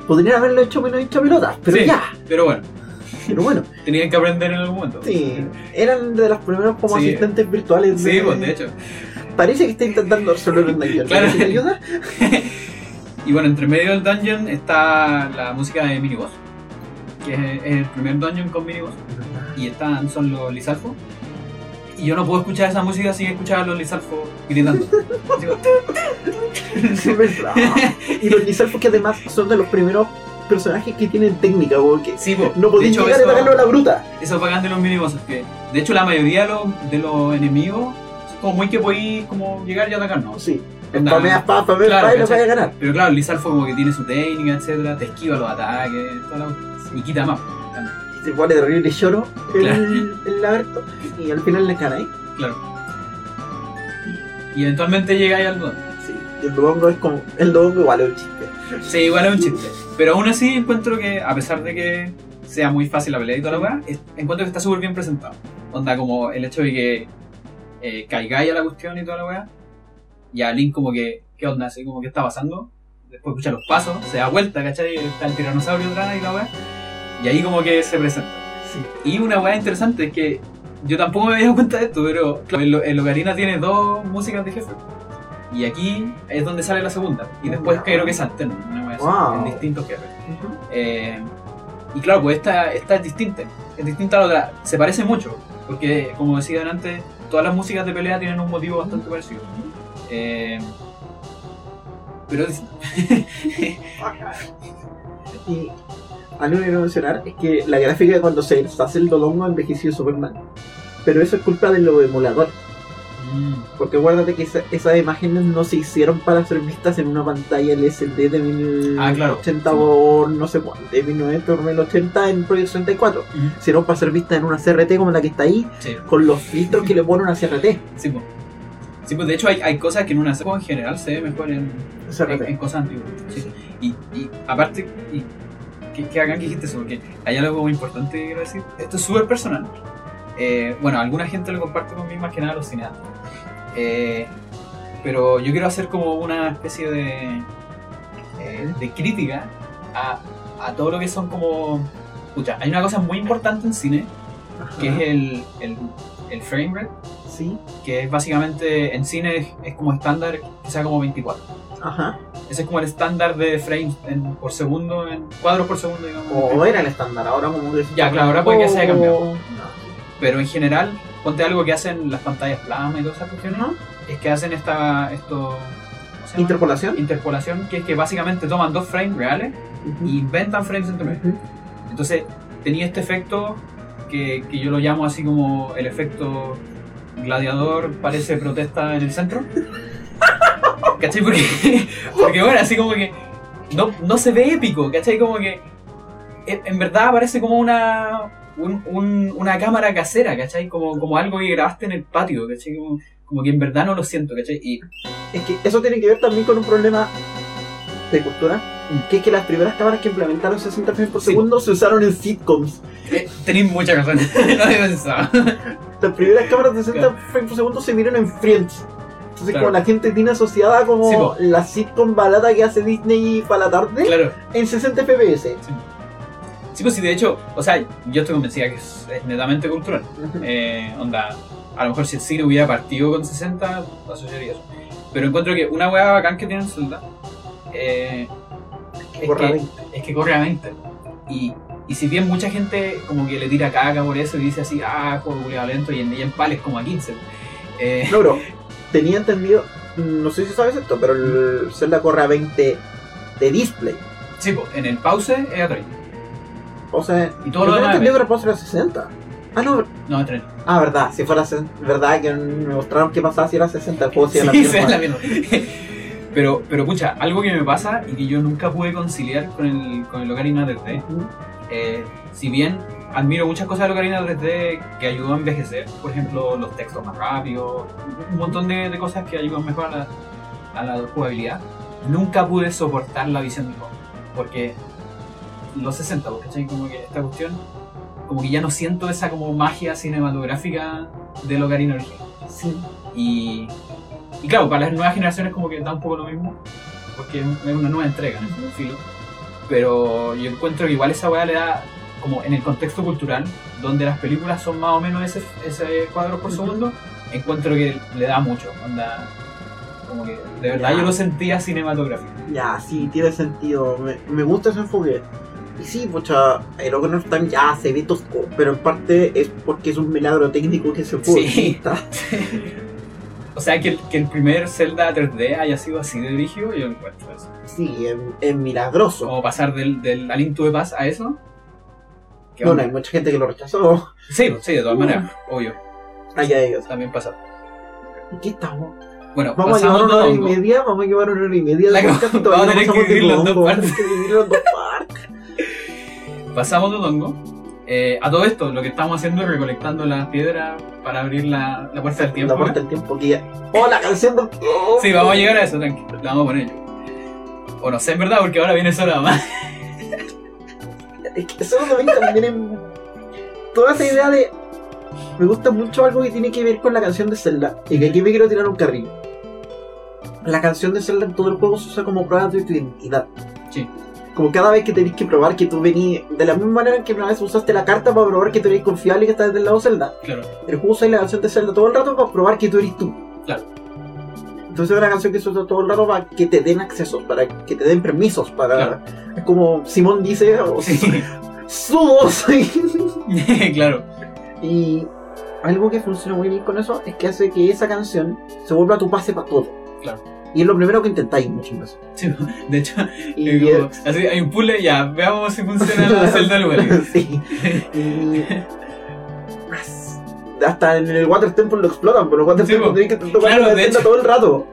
Podrían haberlo hecho menos hincha pelotas, pero Sí. ya. Pero bueno, Pero bueno, tenían que aprender en algún momento. sí. Eran de los primeros como Sí. asistentes virtuales. Sí, pues de hecho. Parece que está intentando resolver un dungeon. Claro. ¿Te ayuda? Y bueno, entre medio del dungeon está la música de Miniboss, que es es el primer dungeon con Miniboss. Y están, son los Lizalfo. Y yo no puedo escuchar esa música sin escuchar a los Lizalfo gritando. Y los Lizalfos que además son de los primeros personajes que tienen técnica, porque sí, po. no podéis llegar a eso, atacarlo a la bruta. eso es bacán de los Minibosses. Que, de hecho, la mayoría de los, de los enemigos son como muy que podéis como llegar y atacar, ¿no? Sí. Spameas pa, spameas Claro, pa y ¿cachai? vais a ganar. Pero claro, Lizalfo como que tiene su técnica, etcétera, te esquiva los ataques, toda la- y quita más. también. Se pone terrible lloro el, Claro. el lagarto y al final le ahí. Claro. Y eventualmente llegáis al dungeon. Sí. El Dodongo es como. El Dodongo igual es un chiste. Sí, igual es un chiste. Pero aún así encuentro que, a pesar de que sea muy fácil la pelea y toda la weá, encuentro que está súper bien presentado. Onda como el hecho de que eh, caigáis a la cuestión y toda la weá. Y a Link como que, ¿qué onda? Así como que está pasando. Después escucha los pasos, se da vuelta, ¿cachai? Está el tiranosaurio atrás y la weá. Y ahí como que se presenta. Sí. Y una weá interesante es que yo tampoco me había dado cuenta de esto, pero claro, el, Ocarina tiene dos músicas de jefe. Y aquí es donde sale la segunda. Y después creo que es alterno, una weá Wow. en distintos jefes. Eh, y claro, pues esta, esta es distinta. Es distinta a la otra. Se parece mucho. Porque, como decían antes, todas las músicas de pelea tienen un motivo bastante parecido. Eh, pero Y algo que quiero mencionar es que la gráfica de cuando se hace el Dodongo envejeció súper mal. Pero eso es culpa de los emuladores. Mm, Porque acuérdate que esa- esas imágenes no se hicieron para ser vistas en una pantalla LCD de 1080 Ah, claro. o no sé cuánto, de 1990 o 1080 en Project 64. Ujú. Sino para ser vistas en una CRT como la que está ahí, sí. con los filtros que le pone una CRT. Sí, pues. Sí, pues de hecho hay, hay cosas que en una serie en general se ve mejor en, en, en cosas antiguas. sí. Y, y aparte, y, que, que hagan que dijiste eso, porque hay algo muy importante que quiero decir. Esto es súper personal. Eh, bueno, alguna gente lo comparte conmigo más que nada los cineastas. Eh, pero yo quiero hacer como una especie de, eh, de crítica a, a todo lo que son como... Escucha, hay una cosa muy importante en cine, que es el, el, el frame rate Sí, que es básicamente en cine es, es como estándar que sea como 24. ajá. Ese es como el estándar de frames en- por segundo, en cuadros por segundo, digamos. O era el estándar, ahora como que... Ya, claro, ahora puede que se haya cambiado. No. Pero en general, ponte algo que hacen las pantallas plasma y todas esas cuestiones, Ajá. es que hacen esta, esto. Interpolación. interpolación, que es que básicamente toman dos frames reales Ujú. y inventan frames entre medio. Entonces tenía este efecto que, que yo lo llamo así como el efecto gladiador parece protesta en el centro. ¿Cachai? Porque, porque bueno, así como que no, no se ve épico, ¿cachai? Como que en, en verdad parece como una, un- un- una cámara casera, ¿cachai? Como, como algo que grabaste en el patio, ¿cachai? Como, como que en verdad no lo siento, ¿cachai? Y Es que eso tiene que ver también con un problema de cultura, que es que las primeras cámaras que implementaron 60 frames por Sí. segundo se usaron en sitcoms. eh, tenéis mucha razón, no había pensado. Las primeras cámaras de 60 Claro. frames por segundo se vieron en Friends. Entonces, Claro. como la gente tiene asociada como Sí, la sitcom balada que hace Disney para la tarde Claro. en 60 fps. Sí, pues sí, de hecho, o sea, yo estoy convencida que es, es netamente cultural. Eh, onda, a lo mejor si el cine hubiera partido con 60, asociaría eso. Pero encuentro que una hueá bacán que tiene Zelda eh, es, Corra que, 20. es que corre a 20. Y, y si bien mucha gente como que le tira caca por eso y dice así, ah, juego culiao lento, y en, y en PAL es como a 15. Eh, No, bro, tenía entendido, no sé si sabes esto, pero el Zelda corre a 20 de display. sí, pues, en el pause es a 30. O sea, Y todo yo lo demás. entendido que era pause era 60. Ah, no, No, es 30. ah, verdad, si fuera verdad que me mostraron qué pasaba si era 60 el juego, si era la sí, la misma. Pero, pero pucha, algo que me pasa y que yo nunca pude conciliar con el, con el Ocarina 3D, Ujú. eh, si bien admiro muchas cosas del Ocarina 3D que ayudó a envejecer, por ejemplo, los textos más rápidos, un montón de, de cosas que ayudan mejor a la, a la jugabilidad, nunca pude soportar la visión del juego. Porque los 60, ¿cachai? Como que esta cuestión, como que ya no siento esa como magia cinematográfica del Ocarina original. Sí. Y, y claro, para las nuevas generaciones como que da un poco lo mismo, porque es una nueva entrega, ¿no? Filo. Pero yo encuentro que igual esa weá le da, como en el contexto cultural, donde las películas son más o menos ese, ese cuadro por segundo, encuentro que le da mucho, onda, como que de verdad Ya. yo lo sentía cinematográfico. Ya, sí, tiene sentido. Me, me gusta ese enfoque. Y sí, pucha, el Ocarina of Time ya se ve tosco, pero en parte es porque es un milagro técnico que se fue. Sí. o sea, que el, que el primer Zelda 3D haya sido así de rígido, yo encuentro eso. Sí, es, es milagroso. Como pasar del, del Alinto de Paz a eso. ¿qué Bueno, onda? hay mucha gente que lo rechazó. Sí, sí, de todas maneras, obvio. Allá ellos. También pasa. ¿Qué estamos? Bueno, Vamos a pasamos llevar una hora y media, vamos a llevar una hora y media. La de vamos a tener no que pasamos de dividirlo en dos partes. Hay que dividirlo Eh, a todo esto, lo que estamos haciendo es recolectando las piedras para abrir la, la puerta del tiempo. La puerta del tiempo que ya. ¡Oh, la canción del. oh. Sí, vamos a llegar a eso, tranquilo. La vamos a poner yo. O no sé, en verdad, porque ahora viene solo más. Es que eso también es- Toda esa idea de. Me gusta mucho algo que tiene que ver con la canción de Zelda. Y que aquí me quiero tirar un carril. La canción de Zelda en todo el juego se usa como prueba de tu identidad. Sí. Como cada vez que tenés que probar que tú venís. De la misma manera que una vez usaste la carta para probar que tú eres confiable y que estás del lado de Zelda. Claro. El juego usa la canción de Zelda todo el rato para probar que tú eres tú. Claro. Entonces es una canción que se usa todo el rato para que te den accesos, para que te den permisos, para... Claro. Es como Simón dice, o Sí. claro. Y algo que funciona muy bien con eso es que hace que esa canción se vuelva tu pase para todo. Claro. Y es lo primero que intentáis muchas veces. Sí, de hecho, Y como- así, hay un puzzle, ya, veamos si funciona la celda del lugar. sí. Y... Hasta en el Water Temple lo explotan, pero el Water Sí, Temple tenés que tocar Claro, la hecho. todo el rato.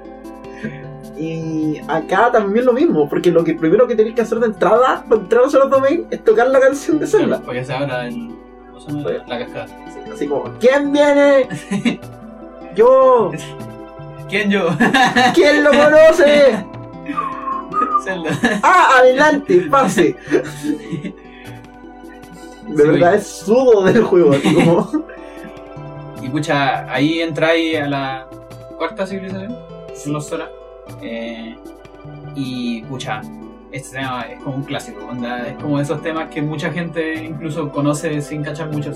Y acá también lo mismo, porque lo que primero que tenéis que hacer de entrada, para entrar a Zelda Domain, es tocar la canción de Zelda. Claro, Para que se abra el, ¿cómo se llama? la cascada. Sí, así como, ¿quién viene? Yo. ¿Quién yo? ¿Quién lo conoce? Zelda. Ah, adelante, pase. De Sí, verdad es sudo del juego, así como. Y pucha, ahí entráis a la cuarta civilización, son los Zora. Eh, y pucha, este tema es como un clásico, onda, es como de esos temas que mucha gente incluso conoce sin cachar mucho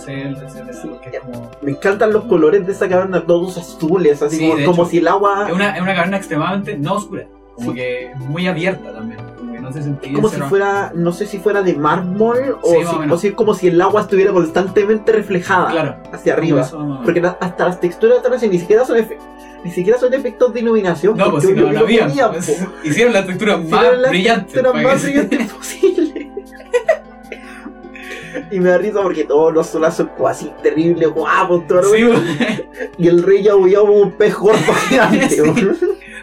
como... Me encantan los colores de esa caverna, todos azules, así Sí, como, de como hecho. si el agua. Es una, es una caverna extremadamente no oscura, como Sí. que muy abierta también, como que no se sentía como si fuera, no sé si fuera de mármol o, Sí, si, o si como si el agua estuviera constantemente reflejada Claro, hacia arriba. eso. Porque hasta las texturas están así, ni siquiera son efe- ni siquiera son efectos de iluminación. No, pues si no, no había. pues, hicieron la textura más la brillante. textura más que brillante posible. y me da risa porque todos los solas son así terribles, guapos, todo Sí, lo- y el rey ya huyó como un pez gordo gigante. Sí.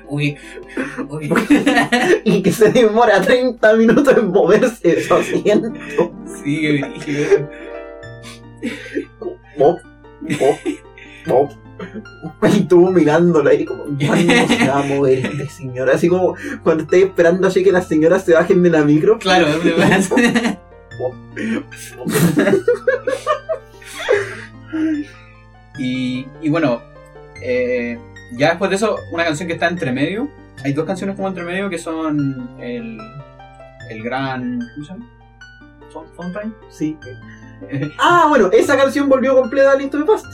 uy, uy. y que se demora 30 minutos en moverse de su asiento. Sí, brígido. Pop, pop, pop. Y tú mirándolo ahí como, ¿cuándo se va a mover este señor? Así como cuando estáis esperando así que las señoras se bajen de la micro. Claro, y, y bueno, eh, ya después de eso, una canción que está entre medio. Hay dos canciones como entre medio que son el, el gran. ¿Cómo se llama? Funtime. Sí. Ah, bueno, esa canción volvió completa al Into the Past.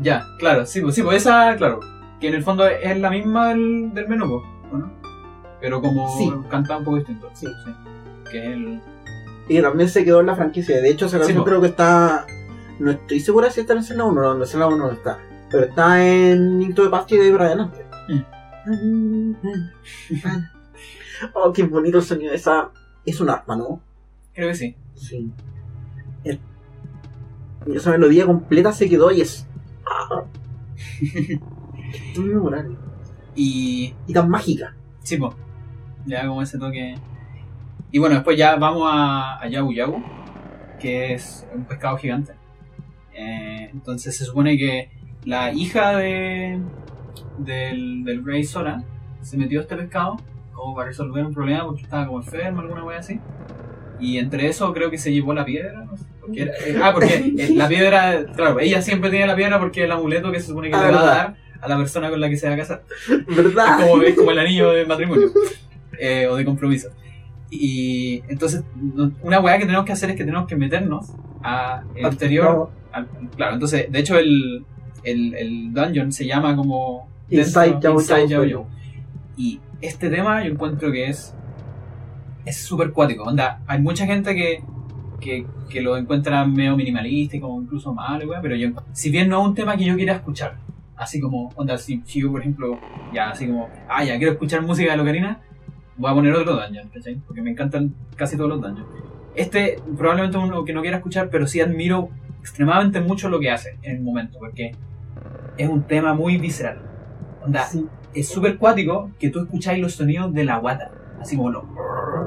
Ya, claro, sí, pues sí, pues esa, claro. Que en el fondo es la misma del, del menú, ¿o ¿no? Pero como Sí. canta un poco distinto. Sí. Que es el. Y también se quedó en la franquicia. De hecho, esa canción po. creo que está. No estoy segura si está en Zelda 1 no, en Zelda 1 no está. Pero está en Into the Past y de ahí para adelante. oh, qué bonito el sonido. Esa es un arma, ¿no? Creo que sí. Sí. El- esa melodía completa se quedó y es. Muy memorable. Y. Y tan mágica. Sí, pues. Ya como ese toque. Y bueno, después ya vamos a, a Yabu Yabu, que es un pescado gigante. Eh, entonces se supone que la hija de del, del rey Sora se metió a este pescado como para resolver un problema porque estaba como enferma, alguna wea así. Y entre eso creo que se llevó la piedra. No sé, porque era- eh, ah, porque eh, la piedra, claro, ella siempre tiene la piedra porque el amuleto que se supone que Ah, le va a dar a la persona con la que se va a casar. ¿Verdad? Es como, es como el anillo de matrimonio eh, o de compromiso. Y entonces, una weá que tenemos que hacer es que tenemos que meternos al exterior. al- claro, entonces, de hecho, el, el, el dungeon se llama como. Inside dentro- Inside Yao Yao Yao. Y este tema yo encuentro que es. Es súper cuático. Onda, hay mucha gente que, que, que lo encuentra medio minimalista y como incluso malo, weá, pero yo, si bien no es un tema que yo quiera escuchar, así como, onda, si, si yo, por ejemplo, ya así como, ah, ya quiero escuchar música de Locarina, voy a poner otro dungeon, ¿cachai? Porque me encantan casi todos los dungeons. Este, probablemente uno que no quiera escuchar, pero sí admiro extremadamente mucho lo que hace en el momento, porque es un tema muy visceral. Onda, Sí. es súper cuático que tú escucháis los sonidos de la guata, así como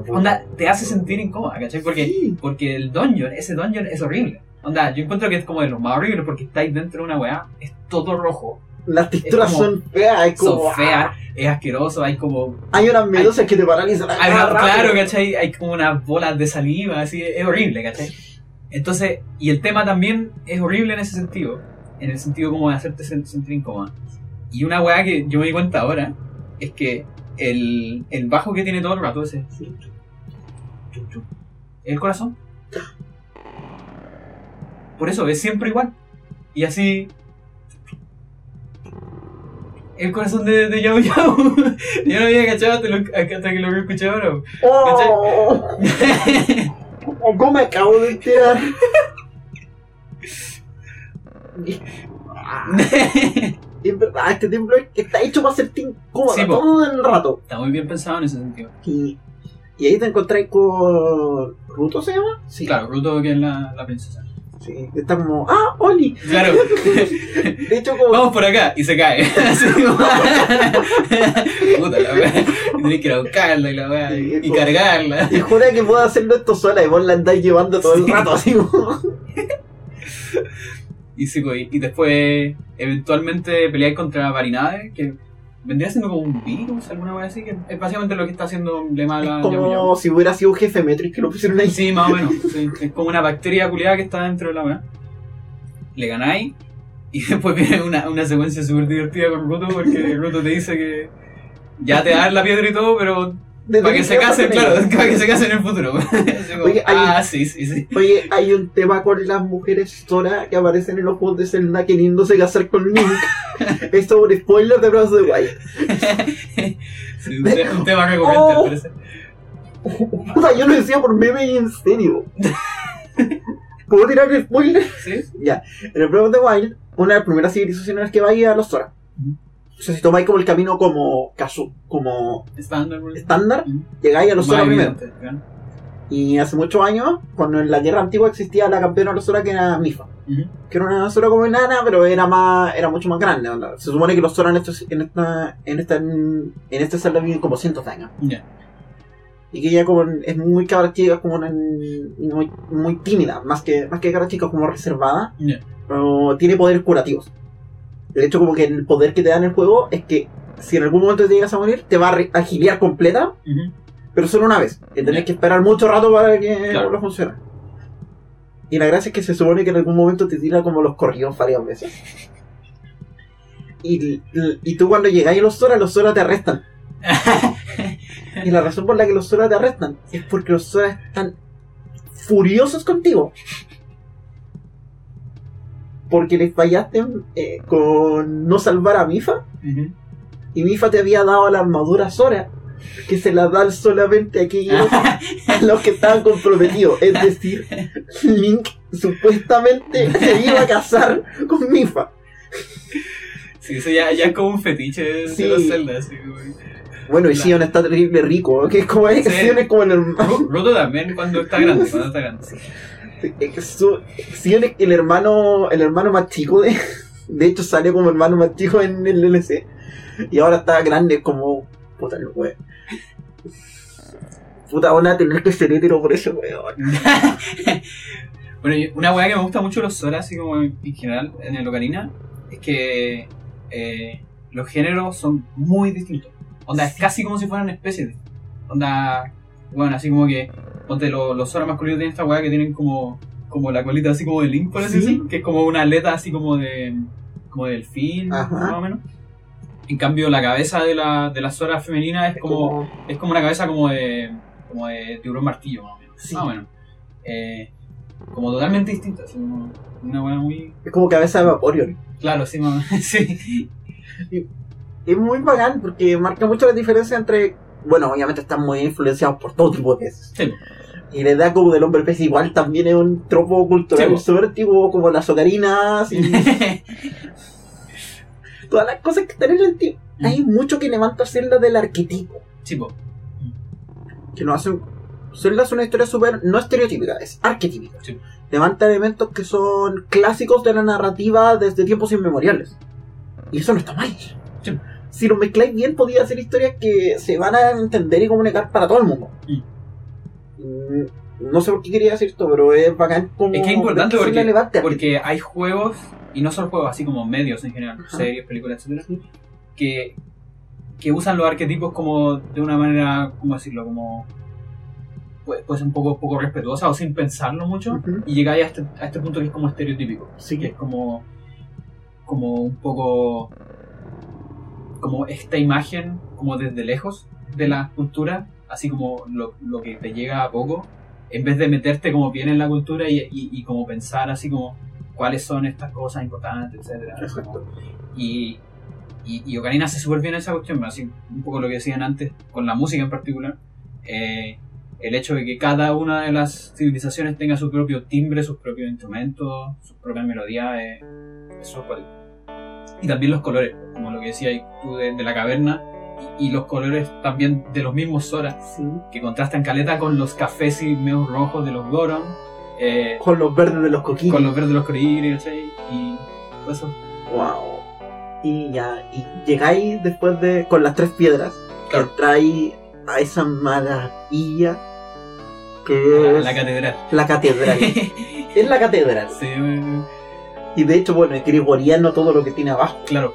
Onda, te hace sentir incómoda, ¿cachai? Porque, Sí. porque el dungeon, ese dungeon es horrible. Onda, yo encuentro que es como de los más horribles porque estáis dentro de una weá, es todo rojo, Las texturas como- son feas, es como. son feas, es asqueroso, hay como. Hay unas medusas que te paralizan. Hay una- claro, ¿cachai? Hay como unas bolas de saliva, así, es horrible, ¿cachai? Entonces, y el tema también es horrible en ese sentido, en el sentido como de hacerte sen- sentir incómoda. Y una weá que yo me di cuenta ahora es que el, el bajo que tiene todo el rato, ese. El corazón. Por eso es siempre igual. Y así. El corazón de, de Yao Yao. Yo no había cachado hasta, lo- hasta que lo había escuchado ahora. Oh, oh, ¿Cómo me acabo de enterar? Es verdad, este templo está hecho para hacerte incómodo Sí, todo el rato. Está muy bien pensado en ese sentido. Y, y ahí te encontrás con. ¿Ruto se llama? Sí. Claro, Ruto que es la, la princesa. Sí, está como. ¡Ah, Oli! Claro, De hecho, como. vamos por acá y se cae. Así como- Puta la wea. Y tenés que ir a buscarla y la wea y, y cargarla. Y jura que puedo hacerlo esto sola y vos la andáis llevando todo el rato así como. Y, sí, pues, y después eventualmente peleáis contra Varinade, que vendría siendo como un virus, alguna vez así, que es básicamente lo que está haciendo le mal a Es como si hubiera sido un jefe Metroid que lo pusieron ahí. Sí, más o menos. sí. Es como una bacteria culiada que está dentro de la weá. Le ganáis y después viene una, una secuencia súper divertida con Ruto porque Ruto te dice que ya te da la piedra y todo, pero Para que se casen, claro, para que se casen en el futuro. Como, Oye, ah, sí, sí, sí. Oye, hay un tema con las mujeres Sora que aparecen en los juegos de Zelda queriéndose casar con Link. Esto es un spoiler de Breath of the Wild. Sí, un, te- un tema recurrente, Oh. al parecer. Puta, yo lo decía por meme y en serio. ¿Puedo tirar el spoiler? ¿Sí? Ya. En el Breath of the Wild, una de las primeras civilizaciones que va a ir a los Sora. O sea, si tomáis como el camino como casu, como Estándar. llegáis a los Sora primero. Y hace muchos años, cuando en la Tierra Antigua existía la campeona de los Sora que era Mifa. Que era una Sora como enana, pero era más, era mucho más grande. Se supone que los Sora en, estos- en esta, en esta, en este Zelda viven como cientos de años. Y que ella como es muy cabra chica, es como una, muy, muy tímida, más que, más que cabra chica, como reservada, pero tiene poderes curativos. De hecho, como que el poder que te da en el juego es que si en algún momento te llegas a morir, te va a agiliar completa, pero solo una vez. Y tenés que esperar mucho rato para que Claro. lo funcione. Y la gracia es que se supone que en algún momento te tira como los corridos varias veces. Y, y tú cuando llegáis a los Zora, los Zora te arrestan. Y la razón por la que los Zora te arrestan es porque los Zora están furiosos contigo. Porque les fallaste eh, con no salvar a Mifa. Y Mifa te había dado la armadura Zora. Que se la dan solamente a aquellos a los que estaban comprometidos. Es decir, Link supuestamente se iba a casar con Mifa. Sí, eso ya, ya es como un fetiche de, Sí. los Zelda. Así como... Bueno, y Sion está terrible rico. Que es como, Sí. Sion es como el hermano. Ruto también cuando está grande, cuando está grande. Su- es el hermano, el hermano más chico de. De hecho, salió como hermano más chico en el DLC. Y ahora está grande como. Puta el weón. Puta, van a tener que ser hetero por ese weón. bueno, una weá que me gusta mucho los Sora, así como en en general en el Ocarina, es que eh, los géneros son muy distintos. Onda, es casi como si fueran especies. Onda, bueno, así como que, ponte, lo- los Sora masculinos tienen esta weá que tienen como, como la colita así como de Link, por así decir, que es como una aleta así como de como de delfín, Ajá. más o menos. En cambio, la cabeza de la, de la Sora femenina es como, Como- es como una cabeza como de, como de tiburón martillo, más o menos. Sí. Más o menos. Eh, como totalmente distinta. así como una buena muy. es como cabeza de Vaporeon. Claro, sí, más o menos, sí. Es muy bacán porque marca mucho la diferencia entre. Bueno, obviamente están muy influenciados por todo tipo de peces. Sí. Y la edad como del hombre pez igual también es un tropo cultural Sí, súper antiguo, como las ocarinas y todas las cosas que están en el antiguo. Hay mucho que levanta Zelda del arquetipo. Sí, po. Que no hacen. Zelda es una historia súper. no estereotípica, es arquetípica. Sí. Levanta elementos que son clásicos de la narrativa desde tiempos inmemoriales. Y eso no está mal. Sí. Si lo mezcláis bien, podía hacer historias que se van a entender y comunicar para todo el mundo. Mm. Mm, No sé por qué quería decir esto, pero es bacán como. Es que es importante porque, hay juegos, y no solo juegos, así como medios en general, Ajá. series, películas, etcétera, que, que usan los arquetipos como de una manera, ¿cómo decirlo? Como puede ser un poco, poco respetuosa o sin pensarlo mucho, Ujú. y llegáis a este, a este punto que es como estereotípico, Sí. que es como, como un poco como esta imagen, como desde lejos de la cultura, así como lo, lo que te llega a poco, en vez de meterte como bien en la cultura y, y, y como pensar así como cuáles son estas cosas importantes, etcétera. Exacto. Y, y, y Ocarina hace súper bien esa cuestión, así un poco lo que decían antes, con la música en particular. eh, el hecho de que cada una de las civilizaciones tenga su propio timbre, sus propios instrumentos, sus propias melodías, eh, eso es cuático. Y también los colores, como lo que decías tú de, de la caverna, y, los colores también de los mismos Sora, Sí. que contrastan caleta con los cafés y medio rojos de los Goron, eh, Con los verdes de los coquillos. con los verdes de los ¿cachai? Y pues eso. Wow. Y ya, y llegáis después de. con las tres piedras. Claro. Que trae a esa maravilla. Que La, es la catedral. la catedral. es la catedral. sí, Y de hecho, bueno, es gregoriano todo lo que tiene abajo. claro.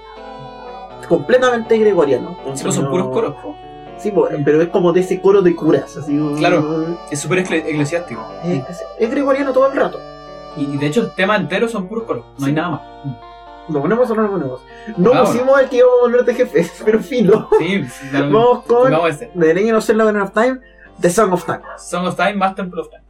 Completamente gregoriano. Sí, pues son No- puros coros, po. Sí, pero es como de ese coro de curas. Así, Claro. Es súper ecle- eclesiástico. Es, es- gregoriano todo el rato. Y, y de hecho el tema entero son puros coros, no hay nada más. ¿Lo ponemos o no lo ponemos? No pusimos el que íbamos a volver de jefe, pero filo. Sí, sí. Vamos con. The Legend of Zelda Ocarina of Time, The Song of Time. Song of Time más Temple of Time.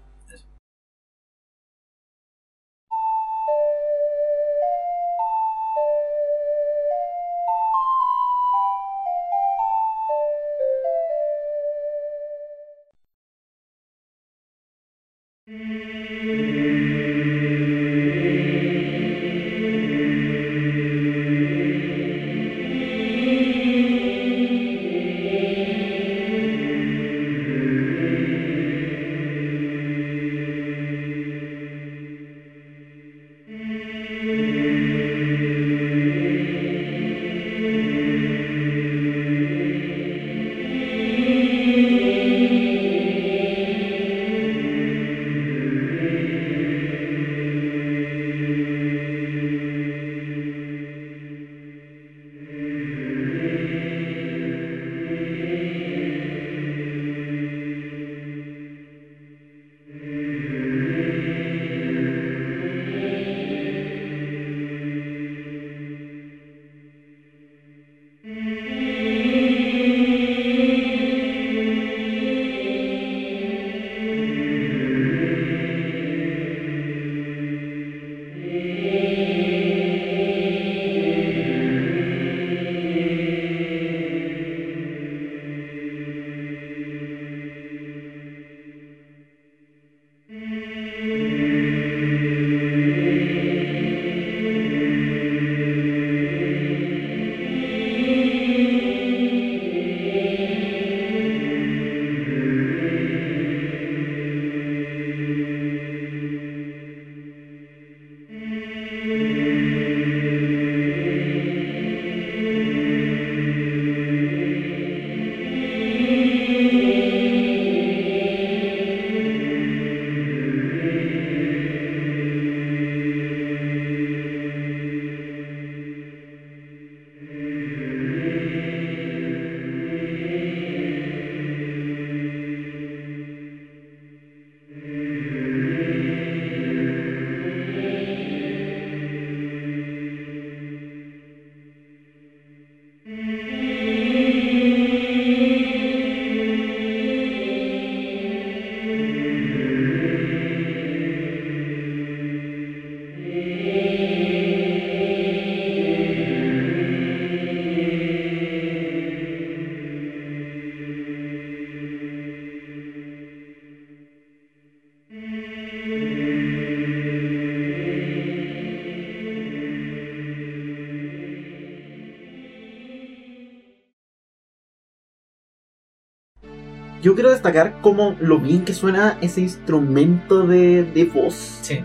Yo quiero destacar como lo bien que suena ese instrumento de, de voz Sí.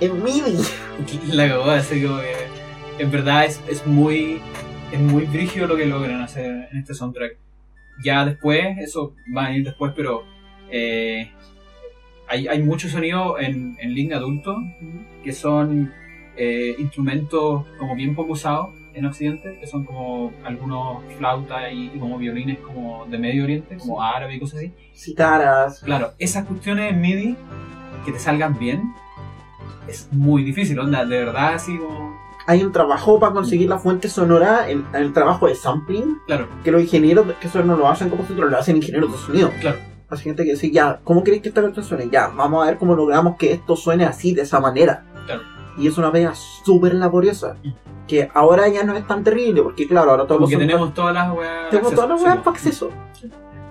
en MIDI. La cagó, así como que. En verdad es, es muy. Es muy brígido lo que logran hacer en este soundtrack. Ya después, eso va a ir después, pero. eh, hay, hay mucho sonido en, en Link adulto que son eh, instrumentos como bien poco usados en Occidente, que son como algunos flautas y, y como violines como de Medio Oriente, como árabe y cosas así. Citaras. Claro, esas cuestiones en MIDI que te salgan bien es muy difícil, onda, de verdad así como... Hay un trabajo para conseguir la fuente sonora, el, el trabajo de sampling, Claro, que los ingenieros, que eso no lo hacen compositores, lo hacen ingenieros de sonido. claro, Hay gente que dice, ya, ¿cómo queréis que esta canción suene? Ya, vamos a ver cómo logramos que esto suene así, de esa manera. Claro. Y es una pega súper laboriosa. Que ahora ya no es tan terrible, porque claro, ahora todos como los que soundtracks- tenemos todas las weas... tenemos acceso, todas las weas para acceso.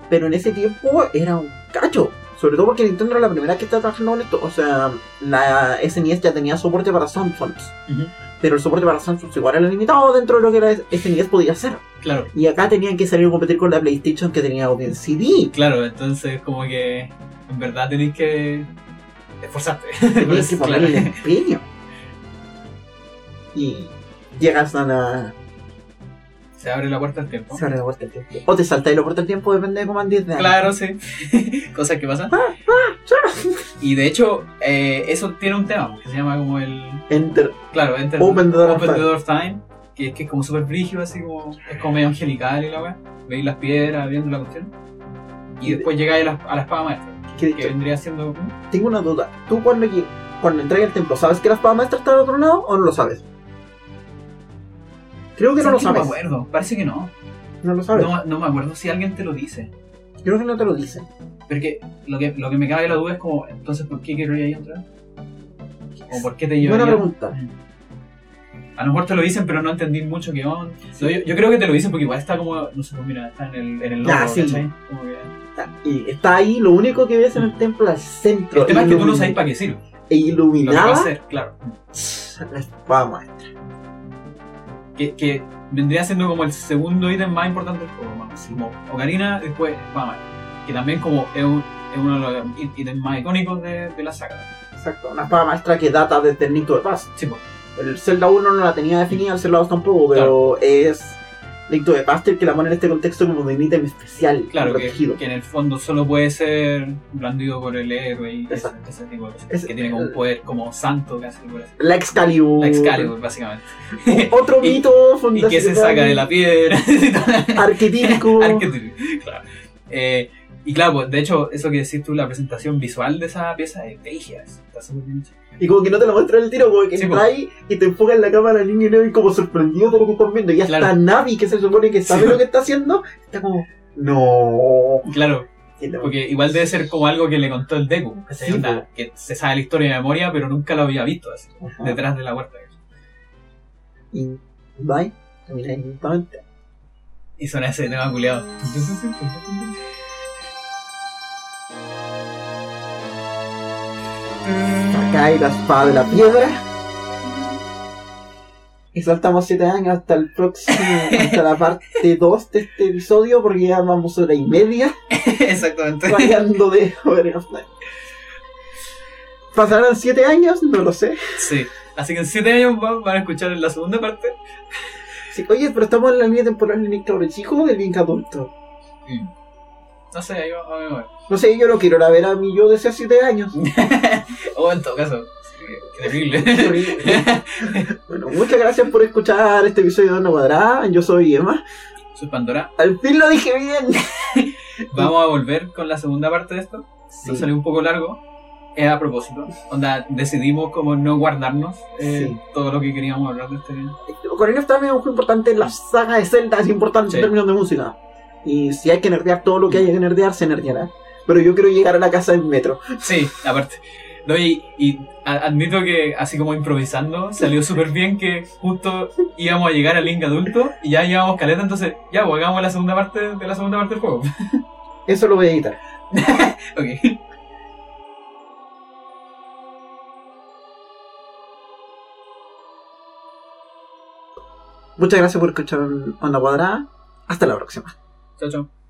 Pero en ese tiempo era un cacho. Sobre todo porque Nintendo era la primera que estaba trabajando en esto. O sea, la SNES ya tenía soporte para Soundphones. Ujú, Pero el soporte para Soundphones igual era limitado dentro de lo que la SNES podía hacer. Claro, Y acá tenían que salir a competir con la PlayStation que tenía audio en CD. claro, entonces como que en verdad tenéis que esforzarte. Tenías que Claro. ponerle empeño. Y llegas a la. Se abre la puerta al tiempo. Se abre la puerta del tiempo. O te saltáis la puerta del tiempo, depende de cómo andes de. Claro, sí. Cosas que pasan. Y de hecho, eh, eso tiene un tema que se llama como el... Enter. Claro, Enter, Open the door Open the. Door Time, que es que es como súper brígido, así como... Es como medio angelical y la weá. Veis las piedras, viendo la cuestión. Y Y- después llegáis a la, a la espada maestra, Que de que vendría siendo... tengo una duda. ¿Tú cuando, cuando entras al templo, sabes que la espada maestra está al otro lado o no lo sabes? Creo que no lo ¿Sabes sabes. me acuerdo, parece que no. No lo sabes. no. No me acuerdo si alguien te lo dice. Creo que no te lo dicen. Porque lo que, lo que me cabe la duda es como, entonces, ¿por qué quiero ir ahí entrar? ¿O por qué te llevo Buena pregunta. A lo mejor te lo dicen, pero no entendí mucho qué onda. No, yo, yo creo que te lo dicen porque igual está como, no sé, pues mira, está en el, en el logo, Ya, sí. ¿cachai? Como que... Y está ahí, lo único que ves en el templo al centro. El tema es que tú no sabes para qué sirve. E Lo que va a iluminada hacer, claro. la espada maestra. Que, que vendría siendo como el segundo ítem más importante del juego, más así como Ocarina, después Mama. Que también como es, un- es uno de los ítems más icónicos de, de la saga. Exacto, una espada maestra que data desde el Link to the Past. Sí, pues. El Zelda 1 no la tenía definida, el Zelda 2 tampoco, pero es Link to the que la pone en este contexto como de un ítem especial, Claro, que, protegido. que en el fondo solo puede ser blandido por el héroe y ese, tipo de cosas. Es- que tiene como un poder como santo casi, La Excalibur. La Excalibur, básicamente. Otro Y- mito y que se saca de la piedra. Arquetípico. Arquetípico, claro. Eh, y claro, pues, de hecho, eso que decís tú, la presentación visual de esa pieza es bella, está súper bien hecha. Y como que no te lo muestra el tiro, como que Sí, ahí y te enfoca en la cámara el niño Navi como sorprendido de lo que estás viendo. Y hasta Claro. Navi, que se supone que sabe Sí, lo que está haciendo, está como, no. Claro, Y no. porque igual debe ser como algo que le contó el Deku, ¿cachai? Sí, Onda, que se sabe la historia de memoria, pero nunca lo había visto así, Ajá. detrás de la puerta. Y bye, inmediatamente. Y suena ese tema culiado. Sacáis la espada de la piedra. Y saltamos 7 años hasta el próximo, hasta la parte 2 de este episodio, porque ya vamos hora y media Exactamente. rayando de of Time. ¿Pasarán 7 años? No lo sé. Sí. Así que en 7 años va- van a escuchar la segunda parte. Sí, oye, pero estamos en la línea temporal de Link cabro chico o de Link adulto. Mm. No sé, ahí va- vamos a ver. No sé, yo no quiero ir a ver a mi yo de hace 7 años. O en todo caso, qué terrible. Bueno, muchas gracias por escuchar este episodio de Onda Cuadrada. Yo soy Emma. Soy Pandora. Al fin lo dije bien. Vamos a volver con la segunda parte de esto. Sí. Nos salió un poco largo. Es a propósito. Onda, decidimos como no guardarnos eh, Sí. todo lo que queríamos hablar de este Ocarina of Time es un juego importante en la saga de Zelda, es importante Sí. en términos de música. Y si hay que nerdear todo lo que haya que nerdear, se nerdeará. Pero yo quiero llegar a la casa en metro. Sí, aparte. No, y, y admito que así como improvisando salió súper bien que justo íbamos a llegar al link adulto y ya llevamos caleta, entonces ya, pues hagamos la segunda parte de la segunda parte del juego. Eso lo voy a editar. ok. Muchas gracias por escuchar Onda Cuadrada. Hasta la próxima. Chao, chao.